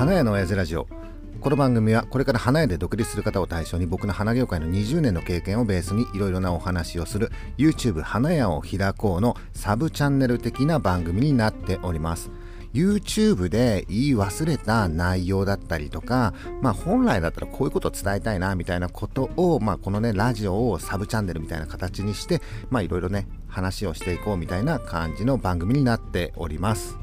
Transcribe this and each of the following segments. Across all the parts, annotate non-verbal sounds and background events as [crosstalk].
花屋の親父ラジオこの番組はこれから花屋で独立する方を対象に僕の花業界の20年の経験をベースにいろいろなお話をする YouTube 花屋を開こうのサブチャンネル的な番組になっております YouTube で言い忘れた内容だったりとか、まあ本来だったらこういうことを伝えたいなみたいなことを、まあこのね、ラジオをサブチャンネルみたいな形にして、まあいろいろね、話をしていこうみたいな感じの番組になっております。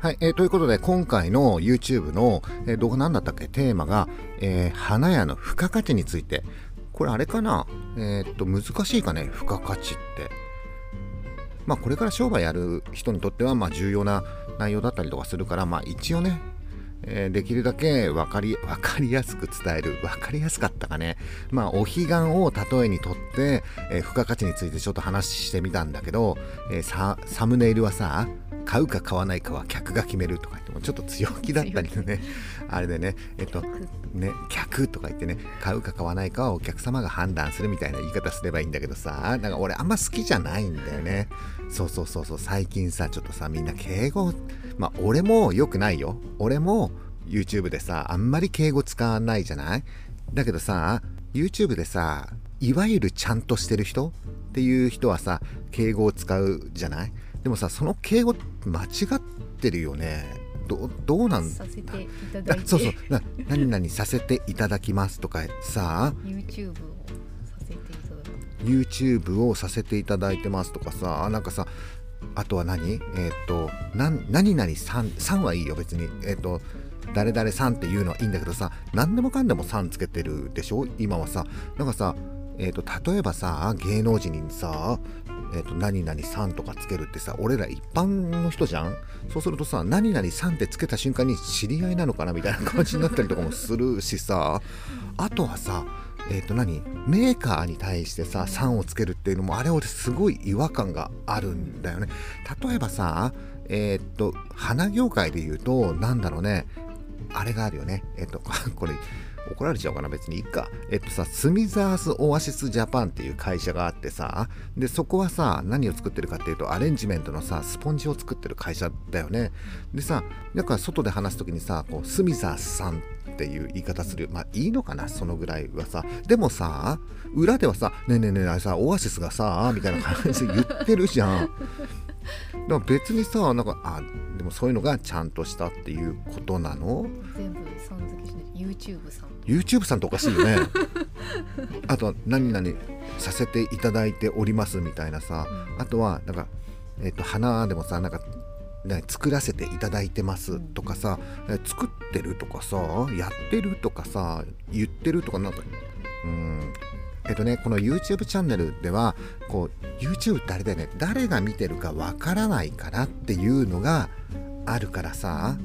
はい、えー、ということで今回の YouTube の、えー、動画何だったっけ？テーマが、えー、花屋の付加価値について。これあれかな？えー、っと難しいかね？付加価値って。まあこれから商売やる人にとってはまあ重要な内容だったりとかするからまあ一応ねえ、できるだけ分かり分かりやすく伝える。分かりやすかったかね？まあお彼岸を例えにとって、え、付加価値についてちょっと話してみたんだけど、えー、サムネイルはさ買うか買わないかは客が決めるとか言ってもちょっと強気だったりね。[laughs] あれでねえっとね客とか言ってね買うか買わないかはお客様が判断するみたいな言い方すればいいんだけどさなんか俺あんま好きじゃないんだよね。そうそうそうそう最近さちょっとさみんな敬語まあ俺も良くないよ。俺も YouTube でさあんまり敬語使わないじゃない？だけどさ YouTube でさいわゆるちゃんとしてる人っていう人はさ敬語を使うじゃない？でもさその敬語間違ってるよね。どどうなん？させていただ [laughs] そうそう。な何々させていただきますとかさ。YouTube をさせていただく YouTube をさせていただいてますとかさ。なんかさあとは何？えっ、ー、と何々さんさんはいいよ別に。えっ、ー、と誰々さんっていうのはいいんだけどさ。何でもかんでもさんつけてるでしょ？今はさ。なんかさえーと、例えばさ芸能人にさえーと、何々さんとかつけるってさ俺ら一般の人じゃん？そうするとさ何々さんってつけた瞬間に知り合いなのかなみたいな感じになったりとかもするしさ。あとはさえっ、ー、と何？メーカーに対してさ「さん」をつけるっていうのもあれ俺すごい違和感があるんだよね。例えばさえっ、ー、と花業界で言うとなんだろうね。あれがあるよね。えっ、ー、とこれ怒られちゃうかな別にいいか。えっとさ、スミザースオアシスジャパンっていう会社があってさ、で、そこはさ、何を作ってるかっていうと、アレンジメントのさ、スポンジを作ってる会社だよね。でさ、だか外で話す時にさ、こうスミザースさんっていう言い方する。まあいいのかな、そのぐらいはさ。でもさ、裏ではさ、ねえねえねえ、あれさ、オアシスがさ、みたいな感じで言ってるじゃん。だから別にさ、なんか、あ、でもそういうのがちゃんとしたっていうことなの？全部さん付けして YouTube さん YouTube さんっておかしいよね。[laughs] あとは何々させていただいておりますみたいなさ、あとはなんか、えー、と花でもさなんか作らせていただいてますとかさ、作ってるとかさやってるとかさ言ってるとかなんかうん。えっとねこの YouTube チャンネルではこう YouTube ってあれだよね。誰が見てるかわからないからっていうのがあるからさ、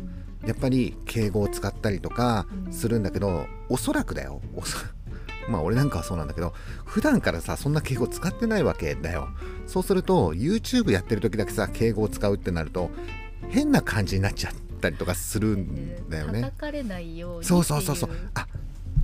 やっぱり敬語を使ったりとかするんだけど、おそらくだよ。[laughs] まあ俺なんかはそうなんだけど普段からさそんな敬語使ってないわけだよ。そうすると YouTube やってる時だけさ敬語を使うってなると変な感じになっちゃったりとかするんだよね、叩かれないようにそうそうそうそう。あ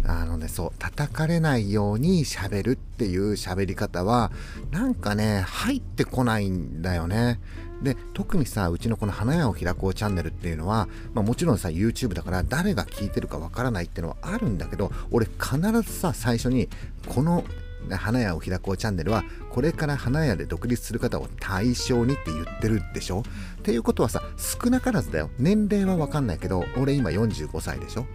あのねそう叩かれないように喋るっていう喋り方はなんかね入ってこないんだよねで特にさうちのこの花屋を開こうチャンネルっていうのは、まあ、もちろんさ YouTube だから誰が聞いてるかわからないっていうのはあるんだけど俺必ずさ最初にこの花屋を開こうチャンネルはこれから花屋で独立する方を対象にって言ってるでしょ？っていうことはさ少なからずだよ。年齢はわかんないけど俺今45歳でしょ？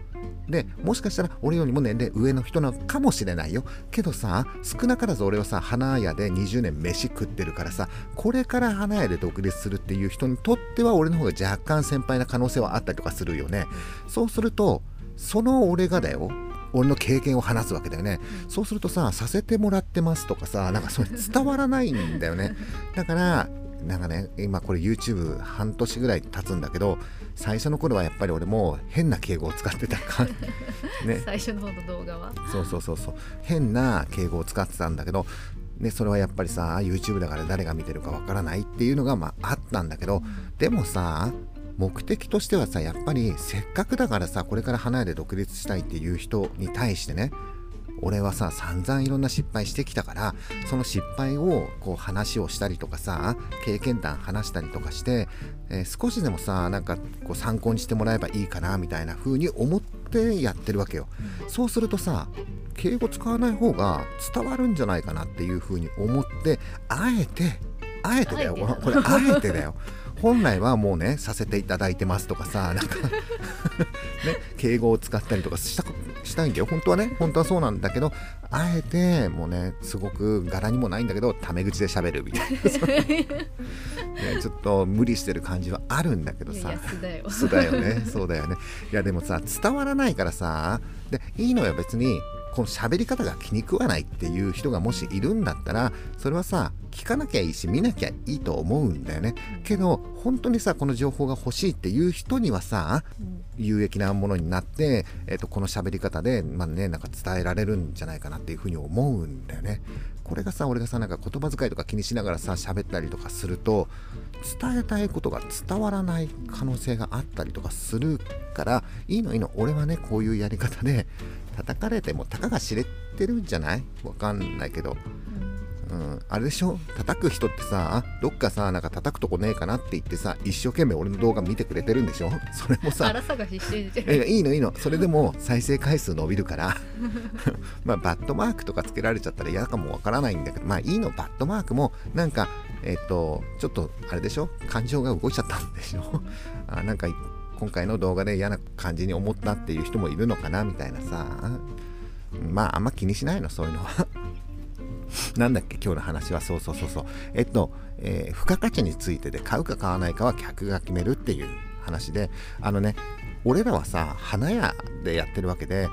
でもしかしたら俺よりも年齢上の人なのかもしれないよ。けどさ少なからず俺はさ花屋で20年飯食ってるからさこれから花屋で独立するっていう人にとっては俺の方が若干先輩な可能性はあったりとかするよね。そうするとその俺がだよ俺の経験を話すわけだよね、そうするとささせてもらってますとかさなんかそれ伝わらないんだよね。だからなんかね今これ YouTube 半年ぐらい経つんだけど最初の頃はやっぱり俺も変な敬語を使ってたか。[laughs] ね。最初の方の動画は。そうそうそうそう。変な敬語を使ってたんだけどね、それはやっぱりさ YouTube だから誰が見てるかわからないっていうのがまああったんだけど、でもさ目的としてはさやっぱりせっかくだからさこれから花屋で独立したいっていう人に対してね俺はさ散々いろんな失敗してきたからその失敗をこう話をしたりとかさ経験談話したりとかして、えー、少しでもさなんかこう参考にしてもらえばいいかなみたいな風に思ってやってるわけよ、そうするとさ敬語使わない方が伝わるんじゃないかなっていう風に思ってあえてあえてだよ。これあえてだよ本来はもうねさせていただいてますとかさ [laughs] なんかね敬語を使ったりとかしたしたいんだよ本当はね本当はそうなんだけどあえてもうねすごく柄にもないんだけどタメ口で喋るみたいな。[laughs] ね、ちょっと無理してる感じはあるんだけどさ。素だよね。そうだよね。いやでもさ伝わらないからさでいいのよ別に。この喋り方が気に食わないっていう人がもしいるんだったらそれはさ聞かなきゃいいし見なきゃいいと思うんだよね。けど本当にさこの情報が欲しいっていう人にはさ有益なものになって、えー、とこの喋り方で、まあね、なんか伝えられるんじゃないかなっていうふうに思うんだよね。これがさ俺がさなんか言葉遣いとか気にしながらさ喋ったりとかすると伝えたいことが伝わらない可能性があったりとかするからいいのいいの。俺はねこういうやり方で叩かれてもたかが知れてるんじゃない？わかんないけど、うん、あれでしょ？叩く人ってさどっかさなんか叩くとこねえかなって言ってさ一生懸命俺の動画見てくれてるんでしょ？それもさいいのいいの。それでも再生回数伸びるから。[laughs] まあバッドマークとかつけられちゃったら嫌かもわからないんだけどまあいいの。バッドマークもなんかえっ、ー、とちょっとあれでしょ？感情が動いちゃったんでしょ？あなんか今回の動画で嫌な感じに思ったっていう人もいるのかなみたいなさ。まああんま気にしないのそういうのはなんだっけ今日の話はそうそうそうそう。えっと、えー、付加価値についてで買うか買わないかは客が決めるっていう話であのね俺らはさ花屋でやってるわけで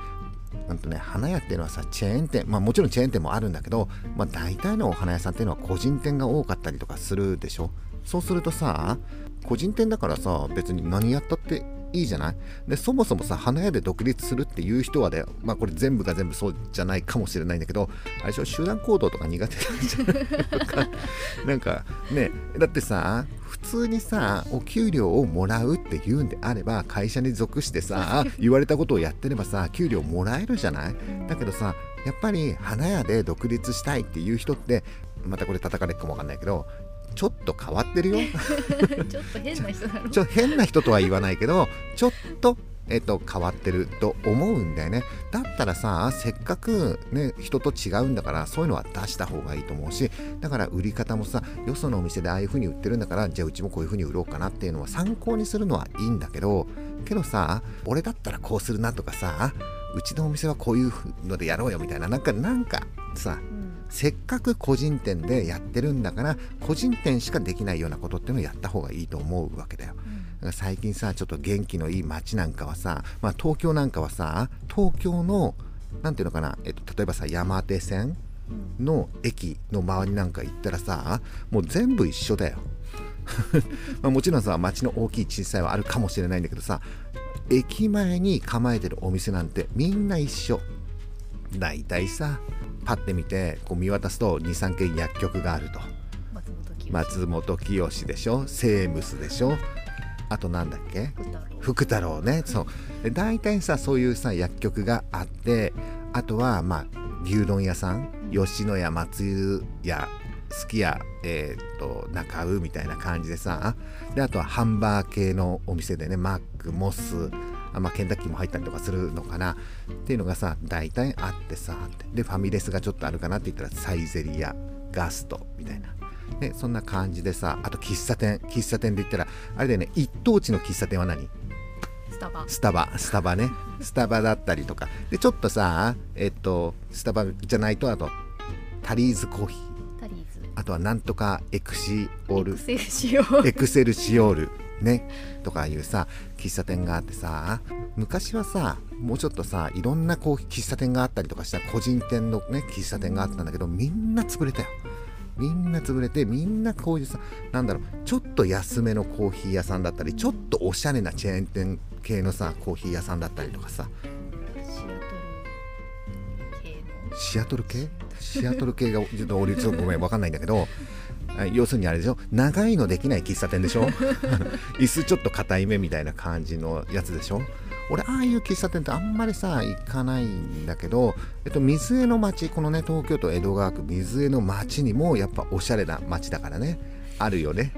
なんとね花屋っていうのはさチェーン店まあもちろんチェーン店もあるんだけど、まあ、大体のお花屋さんっていうのは個人店が多かったりとかするでしょ。そうするとさ個人店だからさ別に何やったっていいじゃない？でそもそもさ花屋で独立するっていう人はでまあこれ全部が全部そうじゃないかもしれないんだけどあれ集団行動とか苦手なんじゃない？と [laughs] かなんかねだってさ普通にさお給料をもらうっていうんであれば会社に属してさ言われたことをやってればさ給料もらえるじゃない？だけどさやっぱり花屋で独立したいっていう人ってまたこれ叩かれるかもわかんないけどちょっと変わってるよ。[laughs] ちょっと変な人だろ。ちょ変な人とは言わないけどちょっとえっと、変わってると思うんだよね。だったらさせっかくね人と違うんだからそういうのは出した方がいいと思うしだから売り方もさよそのお店でああいう風に売ってるんだからじゃあうちもこういう風に売ろうかなっていうのは参考にするのはいいんだけどけどさ俺だったらこうするなとかさうちのお店はこういうのでやろうよみたいななんかなんかさ、うんせっかく個人店でやってるんだから個人店しかできないようなことっていうのをやった方がいいと思うわけだよ。最近さちょっと元気のいい街なんかはさ、まあ、東京なんかはさ東京の何ていうのかな、えっと、例えばさ山手線の駅の周りなんか行ったらさもう全部一緒だよ。[laughs] まあもちろんさ街の大きい小さいはあるかもしれないんだけどさ駅前に構えてるお店なんてみんな一緒大体さパッて見てこう見渡すと23軒薬局があると。松本清でしょ？セームスでしょ？あとなんだっけ？福太郎。ね。そう。で大体さそういうさ薬局があってあとはまあ牛丼屋さん？吉野家松湯屋すき家、えー、と中尾みたいな感じでさであとはハンバー系のお店でねマックモスあまあ、ケンタッキーも入ったりとかするのかな。っていうのがさ大体あってさでファミレスがちょっとあるかなって言ったらサイゼリアガストみたいな。でそんな感じでさあと喫茶店。喫茶店で言ったらあれだよね一等地の喫茶店は何？スタバ。スタバ。スタバね。[laughs] スタバだったりとか。でちょっとさえっとスタバじゃないとあとタリーズコーヒー。あとはなんとかエクシオール。エクセルシオールねとかいうさ喫茶店があってさ昔はさもうちょっとさいろんなこう喫茶店があったりとかした個人店のね喫茶店があったんだけどみんな潰れたよ。みんな潰れてみんなこういうさなんだろうちょっと安めのコーヒー屋さんだったりちょっとおしゃれなチェーン店系のさコーヒー屋さんだったりとかさ。シアトル系シアトル系？がちょっと俺ちょっとごめん分かんないんだけど要するにあれでしょ？長いのできない喫茶店でしょ？[laughs] 椅子ちょっと硬い目みたいな感じのやつでしょ？俺ああいう喫茶店ってあんまりさ行かないんだけど、えっと、水江の町このね東京都江戸川区水江の町にもやっぱおしゃれな町だからね。あるよね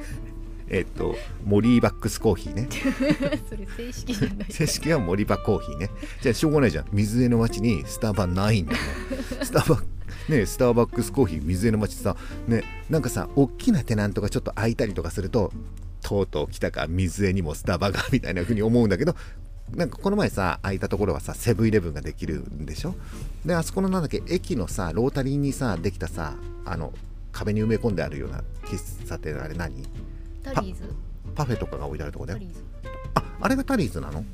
えっとモリーバックスコーヒーね。[laughs] それ正式じゃない。正式はモリバコーヒーね。じゃあしょうがないじゃん。水江の町にスタバないんだもん [laughs] スタバねスターバックスコーヒー水江の町さねなんかさ大きなテナントがちょっと開いたりとかするととうとう来たか水江にもスタバがみたいな風に思うんだけどなんかこの前さ空いたところはさセブンイレブンができるんでしょ？であそこのなんだっけ駅のさロータリーにさできたさあの壁に埋め込んであるような喫茶店あれ何？タリーズ。パフェとかが置いてあるとこだよああれがタリーズなの？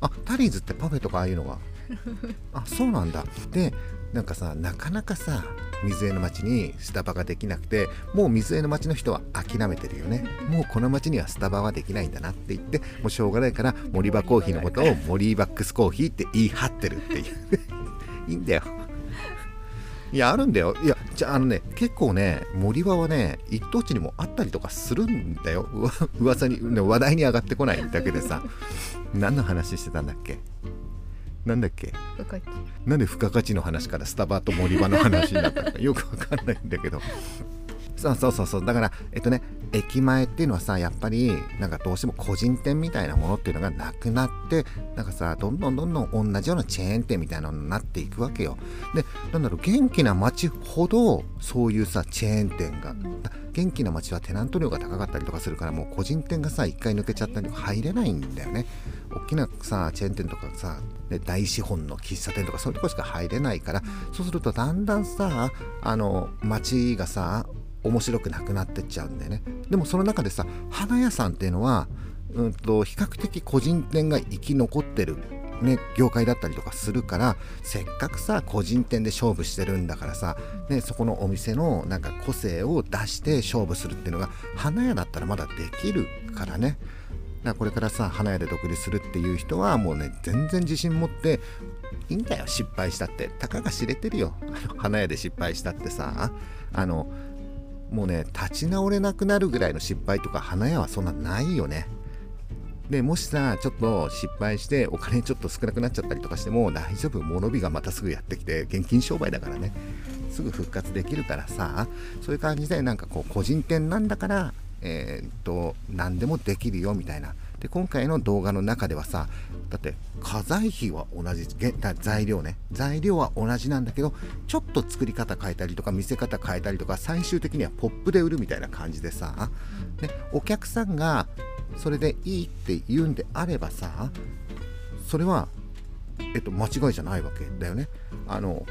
あタリーズってパフェとかああいうのが。[laughs] あそうなんだ。でなんかさなかなかさ水江の町にスタバができなくてもう水江の町の人は諦めてるよね。[laughs] もうこの町にはスタバはできないんだなって言ってもうしょうがないからモリバコーヒーのことをモリーバックスコーヒーって言い張ってるっていう。[laughs] いいんだよいやあるんだよ。いやじゃああのね結構ね森場はね一等地にもあったりとかするんだよ。[laughs] 噂にね話題に上がってこないだけでさ。何の話してたんだっけ？なんだっけ？なんで付加価値の話からスタバと森場の話になったのかよくわかんないんだけどそうそうそうそう。だからえっとね駅前っていうのはさやっぱりなんかどうしても個人店みたいなものっていうのがなくなってなんかさどんどんどんどん同じようなチェーン店みたいなのになっていくわけよ。でなんだろう元気な街ほどそういうさチェーン店が元気な街はテナント料が高かったりとかするからもう個人店がさ一回抜けちゃったり入れないんだよね。大きなさチェーン店とかさで大資本の喫茶店とかそういうとこしか入れないからそうするとだんだんさあの街がさ面白くなくなってっちゃうんだよね。でもその中でさ花屋さんっていうのは、うん、と比較的個人店が生き残ってるね、業界だったりとかするからせっかくさ個人店で勝負してるんだからさ、ね、そこのお店のなんか個性を出して勝負するっていうのが花屋だったらまだできるからね。だからこれからさ花屋で独立するっていう人はもうね全然自信持っていいんだよ失敗したって。たかが知れてるよ。花屋で失敗したってさあのもうね立ち直れなくなるぐらいの失敗とか花屋はそんなないよね。でもしさちょっと失敗してお金ちょっと少なくなっちゃったりとかしても大丈夫。物火がまたすぐやってきて現金商売だからね。すぐ復活できるからさ。そういう感じでなんかこう個人店なんだからえーっと何でもできるよみたいな。で今回の動画の中ではさだって家財費は同じ材料ね材料は同じなんだけどちょっと作り方変えたりとか見せ方変えたりとか最終的にはポップで売るみたいな感じでさ、ね、お客さんがそれでいいって言うんであればさそれは、えっと、間違いじゃないわけだよね。あの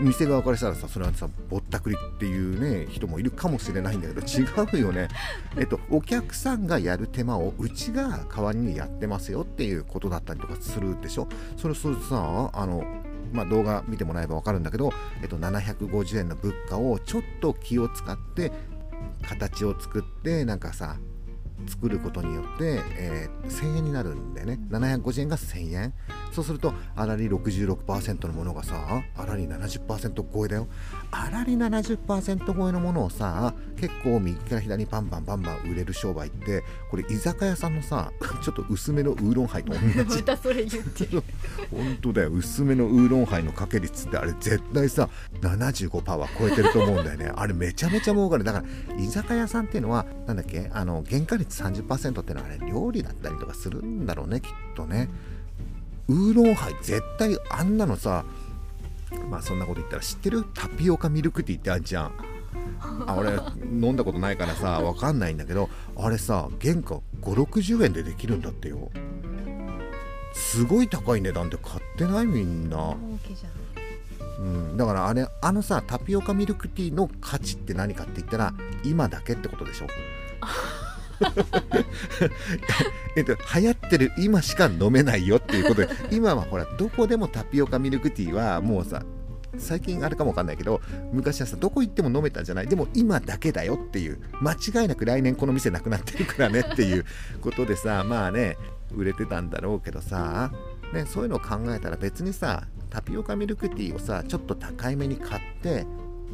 店側からしたらさそれはさぼったくりっていうね人もいるかもしれないんだけど違うよね。[laughs] えっとお客さんがやる手間をうちが代わりにやってますよっていうことだったりとかするでしょ？それそれさあのまあ、動画見てもらえば分かるんだけど、えっと、750円の物価をちょっと気を使って形を作ってなんかさ作ることによって、えー1000円になるんだよね。750円が1000円。そうするとあらり66%のものがさあらり70%超えだよ。あらり70%超えのものをさ結構右から左にバンバンバンバン売れる商売ってこれ居酒屋さんのさ [laughs] ちょっと薄めのウーロンハイと同じ。[laughs] またそれ言ってる。[laughs] 本当だよ。薄めのウーロンハイのかけ率ってあれ絶対さ75%は超えてると思うんだよね。あれめちゃめちゃ儲かる。だから居酒屋さんっていうのはなんだっけ？あの原価率30%ってのはあれ料理だったりとかするんだろうねきっとね。ウーロンハイ絶対あんなのさまあそんなこと言ったら知ってる？タピオカミルクティーってあるじゃん。あ俺飲んだことないからさわかんないんだけどあれさ原価560円でできるんだってよ。すごい高い値段で買ってないみんな、うん、だからあれあのさタピオカミルクティーの価値って何かって言ったら今だけってことでしょ [laughs] [laughs] えっと、流行ってる今しか飲めないよっていうことで [laughs] 今はほらどこでもタピオカミルクティーはもうさ最近あれかもわかんないけど昔はさどこ行っても飲めたんじゃない。でも今だけだよっていう間違いなく来年この店なくなってるからねっていうことでさ [laughs] まあね売れてたんだろうけどさ、ね、そういうのを考えたら別にさタピオカミルクティーをさちょっと高いめに買って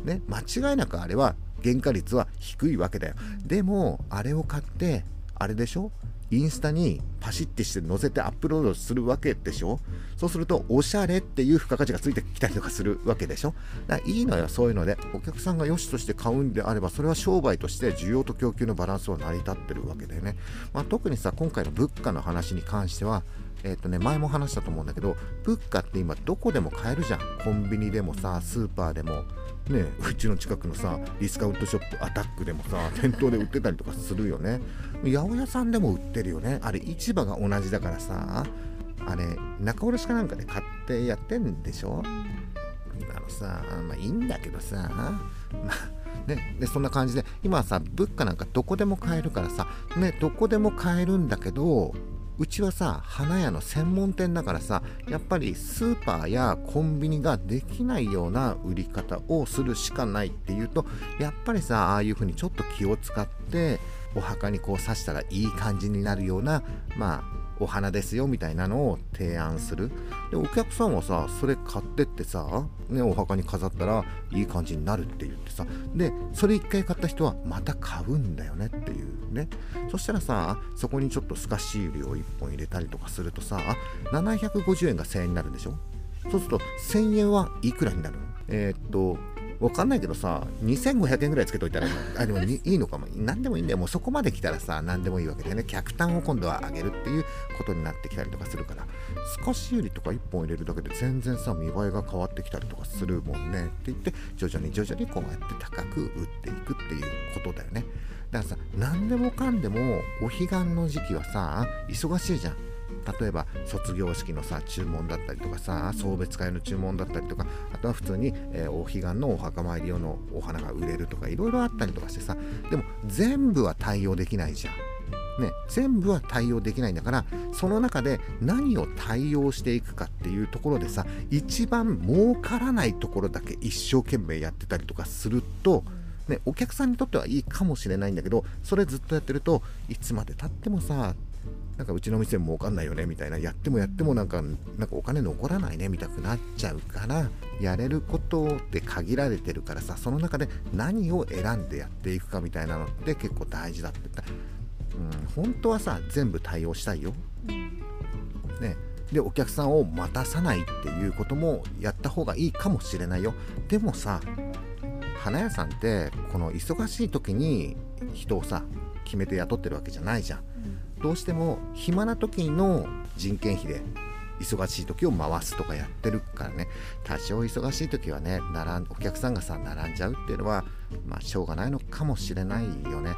ね間違いなくあれは原価率は低いわけだよ。でもあれを買ってあれでしょ？インスタにパシッてして載せてアップロードするわけでしょ？そうするとおしゃれっていう付加価値がついてきたりとかするわけでしょ？だからいいのよそういうので。お客さんが良しとして買うんであればそれは商売として需要と供給のバランスは成り立ってるわけでね、まあ、特にさ今回の物価の話に関してはえっ、とね、前も話したと思うんだけど、物価って今どこでも買えるじゃん。コンビニでもさ、スーパーでも、ね、うちの近くのさ、ディスカウントショップ、アタックでもさ、[laughs] 店頭で売ってたりとかするよね。八百屋さんでも売ってるよね。あれ、市場が同じだからさ、あれ、仲卸かなんかで買ってやってんでしょ？あのさ、まあいいんだけどさ、まあね、でそんな感じで今はさ物価なんかどこでも買えるからさ、ね、どこでも買えるんだけどうちはさ花屋の専門店だからさやっぱりスーパーやコンビニができないような売り方をするしかないっていうとやっぱりさああいう風にちょっと気を使ってお墓にこう刺したらいい感じになるようなまあお花ですよみたいなのを提案する。でお客さんはさそれ買ってってさ、ね、お墓に飾ったらいい感じになるって言ってさでそれ1回買った人はまた買うんだよねっていうね。そしたらさそこにちょっと透かし売りを1本入れたりとかするとさ750円が1000円になるんでしょ？そうすると1000円はいくらになるの？えー、っとわかんないけどさ、2500円ぐらいつけといたら、[laughs] あでもいいのかも。何でもいいんだよ。もうそこまで来たらさ、何でもいいわけでね、客単を今度は上げるっていうことになってきたりとかするから、透かし売りとか1本入れるだけで全然さ、見栄えが変わってきたりとかするもんねって言って、徐々に徐々にこうやって高く売っていくっていうことだよね。だからさ、何でもかんでもお彼岸の時期はさ、忙しいじゃん。例えば卒業式のさ注文だったりとかさ送別会の注文だったりとかあとは普通に、えー、お彼岸のお墓参り用のお花が売れるとかいろいろあったりとかしてさでも全部は対応できないじゃん。ね、全部は対応できないんだからその中で何を対応していくかっていうところでさ一番儲からないところだけ一生懸命やってたりとかすると、ね、お客さんにとってはいいかもしれないんだけどそれずっとやってるといつまでたってもさなんかうちの店も儲かんないよねみたいなやってもやってもなんかなんかお金残らないねみたくなっちゃうからやれることって限られてるからさその中で何を選んでやっていくかみたいなのって結構大事だって言ったうん本当はさ全部対応したいよ。ねでお客さんを待たさないっていうこともやった方がいいかもしれないよ。でもさ花屋さんってこの忙しい時に人をさ決めて雇ってるわけじゃないじゃん。どうしても暇な時の人件費で忙しい時を回すとかやってるからね。多少忙しい時はね並んお客さんがさ並んじゃうっていうのはまあしょうがないのかもしれないよね。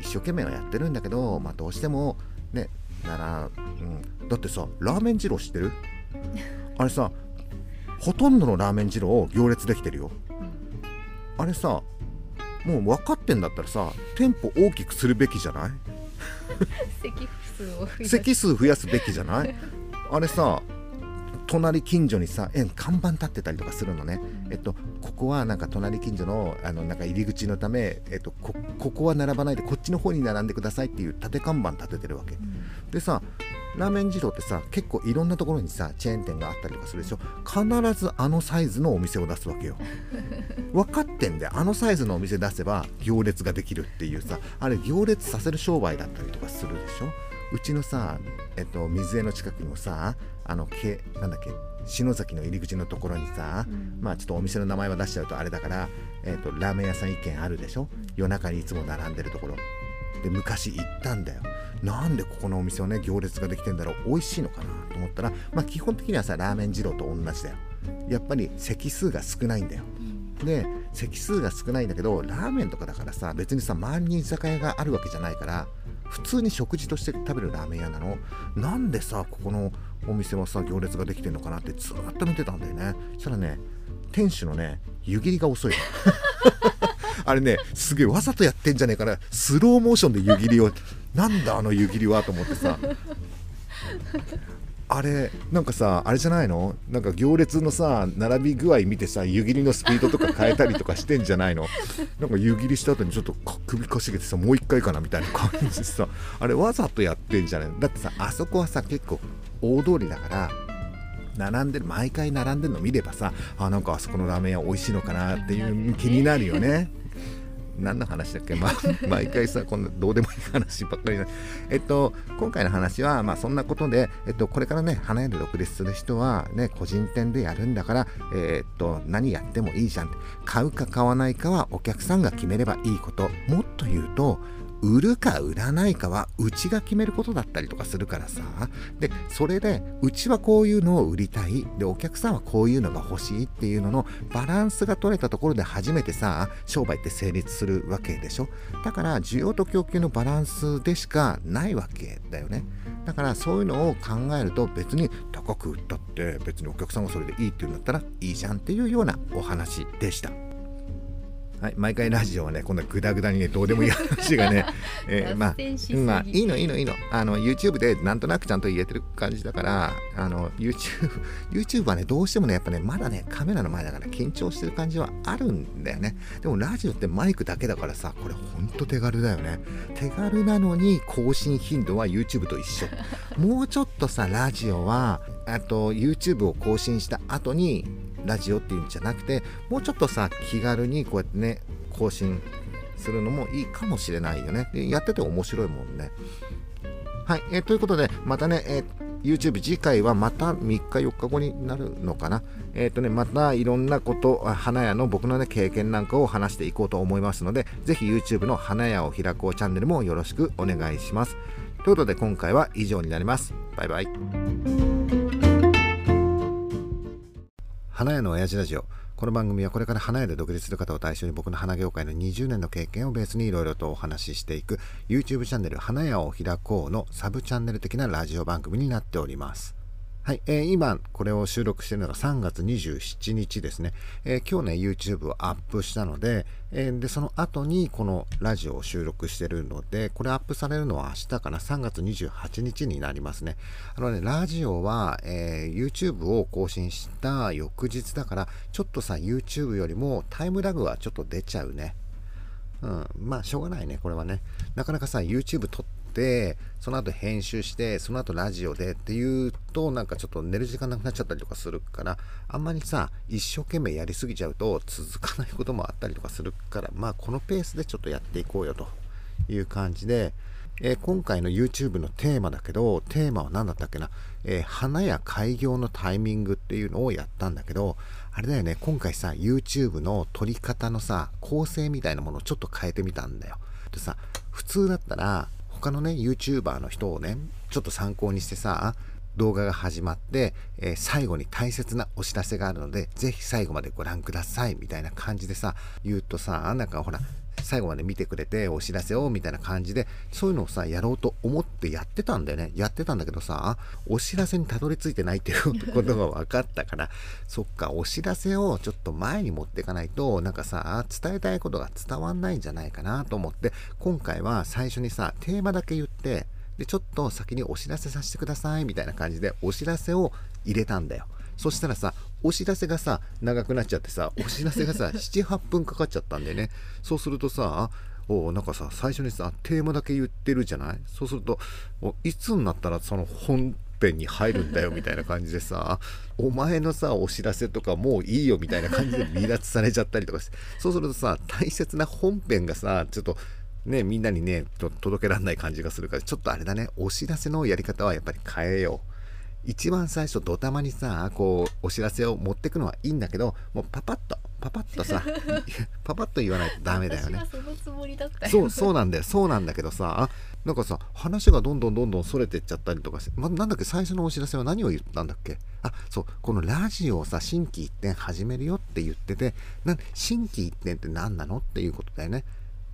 一生懸命はやってるんだけど、まあ、どうしてもねなら、うん、だってさラーメン二郎知ってる？[laughs] あれさほとんどのラーメン二郎を行列できてるよ。あれさもう分かってんだったらさ店舗大きくするべきじゃない？[laughs] 席数を増や席数増やすべきじゃない？[laughs] あれさ隣近所にさえ看板立ってたりとかするのね、えっと、ここはなんか隣近所のあのなんか入り口のため、えっと、こここは並ばないでこっちの方に並んでくださいっていう縦看板立ててるわけ、でさラーメン二郎ってさ結構いろんなところにさチェーン店があったりとかするでしょ？必ずあのサイズのお店を出すわけよ。[laughs] 分かってんであのサイズのお店出せば行列ができるっていうさあれ行列させる商売だったりとかするでしょ？うちのさ、えっと、水江の近くにもさあのけなんだっけ？篠崎の入り口のところにさ、うん、まあちょっとお店の名前は出しちゃうとあれだから、えっと、ラーメン屋さん1軒あるでしょ？夜中にいつも並んでるところ。で昔行ったんだよなんでここのお店はね行列ができてんだろう美味しいのかなと思ったらまあ基本的にはさラーメン二郎と同じだよ。やっぱり席数が少ないんだよ。で席数が少ないんだけどラーメンとかだからさ別にさ周りに居酒屋があるわけじゃないから普通に食事として食べるラーメン屋なの。なんでさここのお店はさ行列ができてんのかなってずっと見てたんだよね。そしたらね店主のね湯切りが遅い [laughs] あれねすげえわざとやってんじゃねえかなスローモーションで湯切りをなんだあの湯切りはと思ってさ。あれなんかさあれじゃないの？なんか行列のさ並び具合見てさ湯切りのスピードとか変えたりとかしてんじゃないの？なんか湯切りした後にちょっと首かしげてさもう一回かなみたいな感じでさあれわざとやってんじゃないの？だってさあそこはさ結構大通りだから並んでる毎回並んでるの見ればさあなんかあそこのラーメン屋美味しいのかなっていう気になるよね。何の話だっけ、まあ、[laughs] 毎回さこんなどうでもいい話ばっかりな。えっと今回の話はまあそんなことで、えっと、これからね花屋で独立する人はね個人店でやるんだからえっと何やってもいいじゃん。買うか買わないかはお客さんが決めればいいこと。もっと言うと売るか売らないかはうちが決めることだったりとかするからさ。でそれでうちはこういうのを売りたい。でお客さんはこういうのが欲しいっていうののバランスが取れたところで初めてさ商売って成立するわけでしょ。だから需要と供給のバランスでしかないわけだよね。だからそういうのを考えると別に高く売ったって別にお客さんがそれでいいって言うんだったらいいじゃんっていうようなお話でした。はい、毎回ラジオはね、こんなグダグダにね、どうでもいい話がね、[laughs] えー、まあ、まあ、いいのいいのいいの。あの、YouTube でなんとなくちゃんと言えてる感じだから、あの、YouTube、YouTube はね、どうしてもね、やっぱね、まだね、カメラの前だから緊張してる感じはあるんだよね。でも、ラジオってマイクだけだからさ、これほんと手軽だよね。手軽なのに、更新頻度は YouTube と一緒。[laughs] もうちょっとさ、ラジオは、あと YouTube を更新した後にラジオっていうんじゃなくてもうちょっとさ気軽にこうやってね更新するのもいいかもしれないよね。でやってて面白いもんね。はい、え、ということでまたね、え YouTube 次回はまた3日4日後になるのかな。えっ、ー、とねまたいろんなこと花屋の僕のね経験なんかを話していこうと思いますのでぜひ YouTube の花屋を開こうチャンネルもよろしくお願いします。ということで今回は以上になります。バイバイ。花屋の親父ラジオ。この番組はこれから花屋で独立する方を対象に僕の花業界の20年の経験をベースにいろいろとお話ししていく YouTube チャンネル花屋を開こうのサブチャンネル的なラジオ番組になっております。はい、えー、今これを収録しているのが3月27日ですね、えー、今日ね YouTube をアップしたので、えー、でその後にこのラジオを収録しているのでこれアップされるのは明日かな？3月28日になりますね。あのねラジオは、え YouTube を更新した翌日だからちょっとさ YouTube よりもタイムラグはちょっと出ちゃうね。うん、まあしょうがないねこれはね。なかなかさ YouTube 撮っててその後編集してその後ラジオでっていうとなんかちょっと寝る時間なくなっちゃったりとかするからあんまりさ一生懸命やりすぎちゃうと続かないこともあったりとかするからまあこのペースでちょっとやっていこうよという感じでえー、今回の YouTube のテーマだけど、テーマは何だったっけな、えー、花や開業のタイミングっていうのをやったんだけど、あれだよね、今回さ、YouTube の撮り方のさ、構成みたいなものをちょっと変えてみたんだよ。でさ、普通だったら、他のね、YouTuber の人をね、ちょっと参考にしてさ、動画が始まって、えー、最後に大切なお知らせがあるので、是非最後までご覧ください、みたいな感じでさ、言うとさ、なんかほら、最後まで見てくれてお知らせをみたいな感じでそういうのをさやろうと思ってやってたんだよね。やってたんだけどさお知らせにたどり着いてないっていう [laughs] ことが分かったからそっかお知らせをちょっと前に持っていかないとなんかさ伝えたいことが伝わんないんじゃないかなと思って今回は最初にさテーマだけ言ってでちょっと先にお知らせさせてくださいみたいな感じでお知らせを入れたんだよ。そしたらさお知らせがさ長くなっちゃってさお知らせがさ [laughs] 78分かかっちゃったんでねそうするとさおなんかさ最初にさテーマだけ言ってるじゃない？そうするといつになったらその本編に入るんだよみたいな感じでさお前のさお知らせとかもういいよみたいな感じで離脱されちゃったりとかしてそうするとさ大切な本編がさちょっとねみんなにね届けられない感じがするからちょっとあれだねお知らせのやり方はやっぱり変えよう。一番最初ドタマにさこうお知らせを持ってくのはいいんだけどもうパパッとパパッとさ [laughs] パパッと言わないとダメだよね。そうそうなんだよ。そうなんだけどさなんかさ話がどんどんどんどんそれてっちゃったりとかして、ま、なんだっけ最初のお知らせは何を言ったんだっけ？あそうこのラジオをさ心機一転始めるよって言っててな心機一転って何なの？っていうことだよね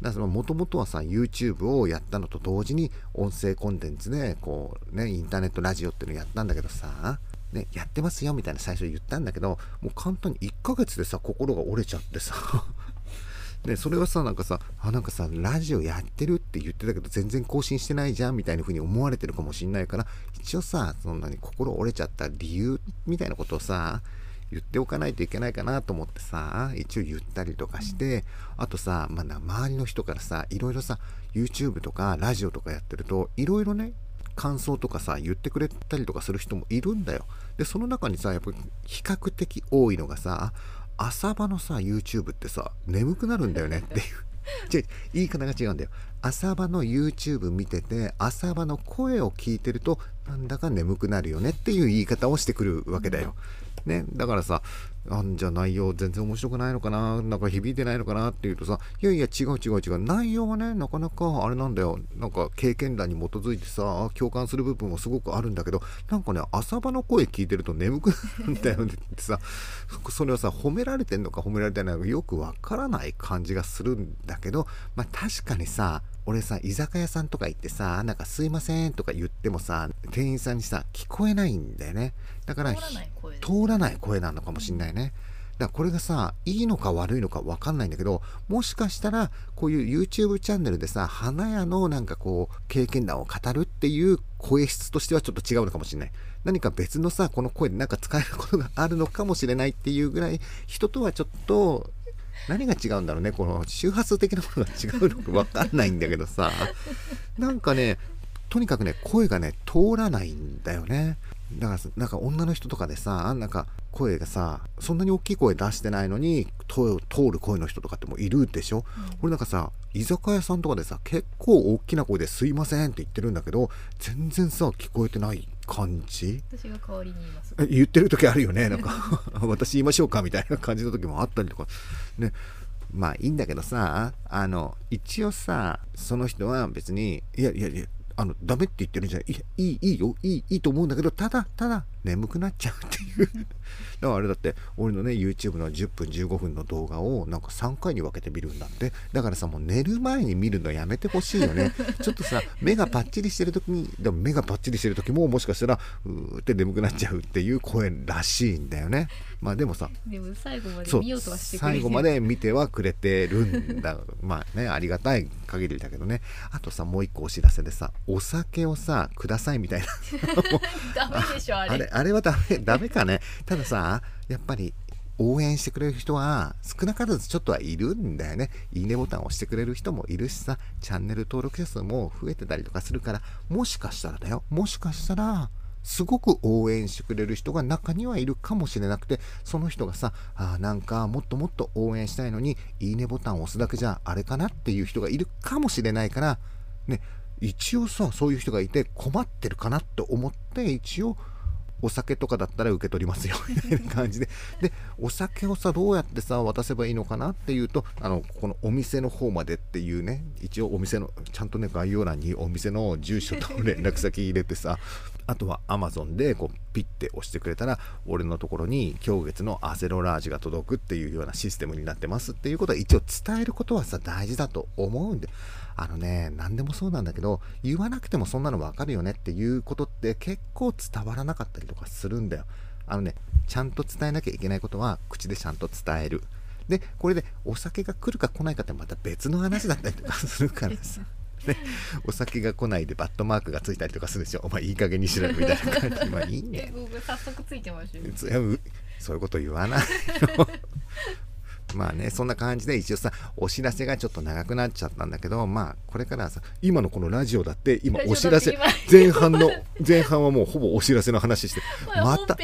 だからもともとはさ YouTube をやったのと同時に音声コンテンツでこうねインターネットラジオっていうのやったんだけどさね、やってますよみたいな最初言ったんだけどもう簡単に1ヶ月でさ心が折れちゃってさ。[laughs] ね、それはさなんかさあなんかさラジオやってるって言ってたけど全然更新してないじゃんみたいな風に思われてるかもしんないから一応さそんなに心折れちゃった理由みたいなことをさ言っておかないといけないかなと思ってさ一応言ったりとかしてあとさ、まあ、周りの人からさいろいろさ YouTube とかラジオとかやってるといろいろね感想とかさ言ってくれたりとかする人もいるんだよ。でその中にさやっぱり比較的多いのがさ朝場のさ YouTube ってさ眠くなるんだよね。っていう。違う言い方が違うんだよ。朝場の YouTube 見てて朝場の声を聞いてるとなんだか眠くなるよねっていう言い方をしてくるわけだよ、ね、だからさあんじゃ内容全然面白くないのかな。なんか響いてないのかなって言うとさいやいや違う違う違う。内容はねなかなかあれなんだよ。なんか経験談に基づいてさ共感する部分もすごくあるんだけどなんかね朝場の声聞いてると眠くなるんだよねってさ [laughs] それはさ褒められてんのか褒められてないのかよくわからない感じがするんだけどまあ確かにさ俺さ居酒屋さんとか行ってさなんか「すいません」とか言ってもさ店員さんにさ聞こえないんだよね。だから通らない声なのかもしんないね。だからこれがさいいのか悪いのか分かんないんだけどもしかしたらこういう YouTube チャンネルでさ花屋のなんかこう経験談を語るっていう声質としてはちょっと違うのかもしれない。何か別のさこの声でなんか使えることがあるのかもしれないっていうぐらい人とはちょっと何が違うんだろうね。この周波数的なものが違うのか分かんないんだけどさ。なんかねとにかくね声がね通らないんだよねだからさなんか女の人とかでさなんか声がさそんなに大きい声出してないのに通通る声の人とかってもういるでしょ、俺なんかさ居酒屋さんとかでさ結構大きな声で「すいません」って言ってるんだけど全然さ聞こえてない感じ？私が代わりに言います。え言ってる時あるよね？なんか [laughs] 私言いましょうかみたいな感じの時もあったりとか。ね。まあいいんだけどさあの一応さその人は別にいやいやいやあのダメって言ってるんじゃない。いいいいいよ。いいいいと思うんだけどただただ眠くなっちゃうっていう。[laughs] だからあれだって俺のね YouTube の10分15分の動画をなんか3回に分けて見るんだって。だからさもう寝る前に見るのやめてほしいよね。[laughs] ちょっとさ目がパッチリしてる時にでも目がパッチリしてる時ももしかしたらうーって眠くなっちゃうっていう声らしいんだよね。まあでもさでも最後まで見ようとはしてくれて最後まで見てはくれてるんだ。まあねありがたい限りだけどね。あとさもう一個お知らせでさお酒をさくださいみたいな。[laughs] ダメでしょあれあれはダメダメかね。たださやっぱり応援してくれる人は少なからずちょっとはいるんだよね。いいねボタンを押してくれる人もいるしさチャンネル登録者数も増えてたりとかするからもしかしたらだよ。もしかしたらすごく応援してくれる人が中にはいるかもしれなくてその人がさあなんかもっともっと応援したいのにいいねボタンを押すだけじゃあれかなっていう人がいるかもしれないからね一応さそういう人がいて困ってるかなって思って一応お酒とかだったら受け取りますよ [laughs] みたいな感じで。でお酒をさどうやってさ渡せばいいのかなっていうとあのこのお店の方までっていうね一応お店のちゃんとね概要欄にお店の住所と連絡先入れてさ [laughs] あとは Amazon でこうピッて押してくれたら俺のところに今月のアセロラージが届くっていうようなシステムになってますっていうことは一応伝えることはさ大事だと思うんであのね何でもそうなんだけど言わなくてもそんなの分かるよねっていうことって結構伝わらなかったりとかするんだよ。あのねちゃんと伝えなきゃいけないことは口でちゃんと伝える。でこれでお酒が来るか来ないかってまた別の話だったりとかするからさ。[laughs] [laughs] ね、お酒が来ないでバットマークがついたりとかするでしょ。お前いい加減にしろよみたいな感じ。まあいいんだよえ僕早速ついてましたよそういうこと言わないの [laughs] まあねそんな感じで一応さお知らせがちょっと長くなっちゃったんだけどまあこれからはさ今のこのラジオだって今お知らせ。前半の前半はもうほぼお知らせの話してまた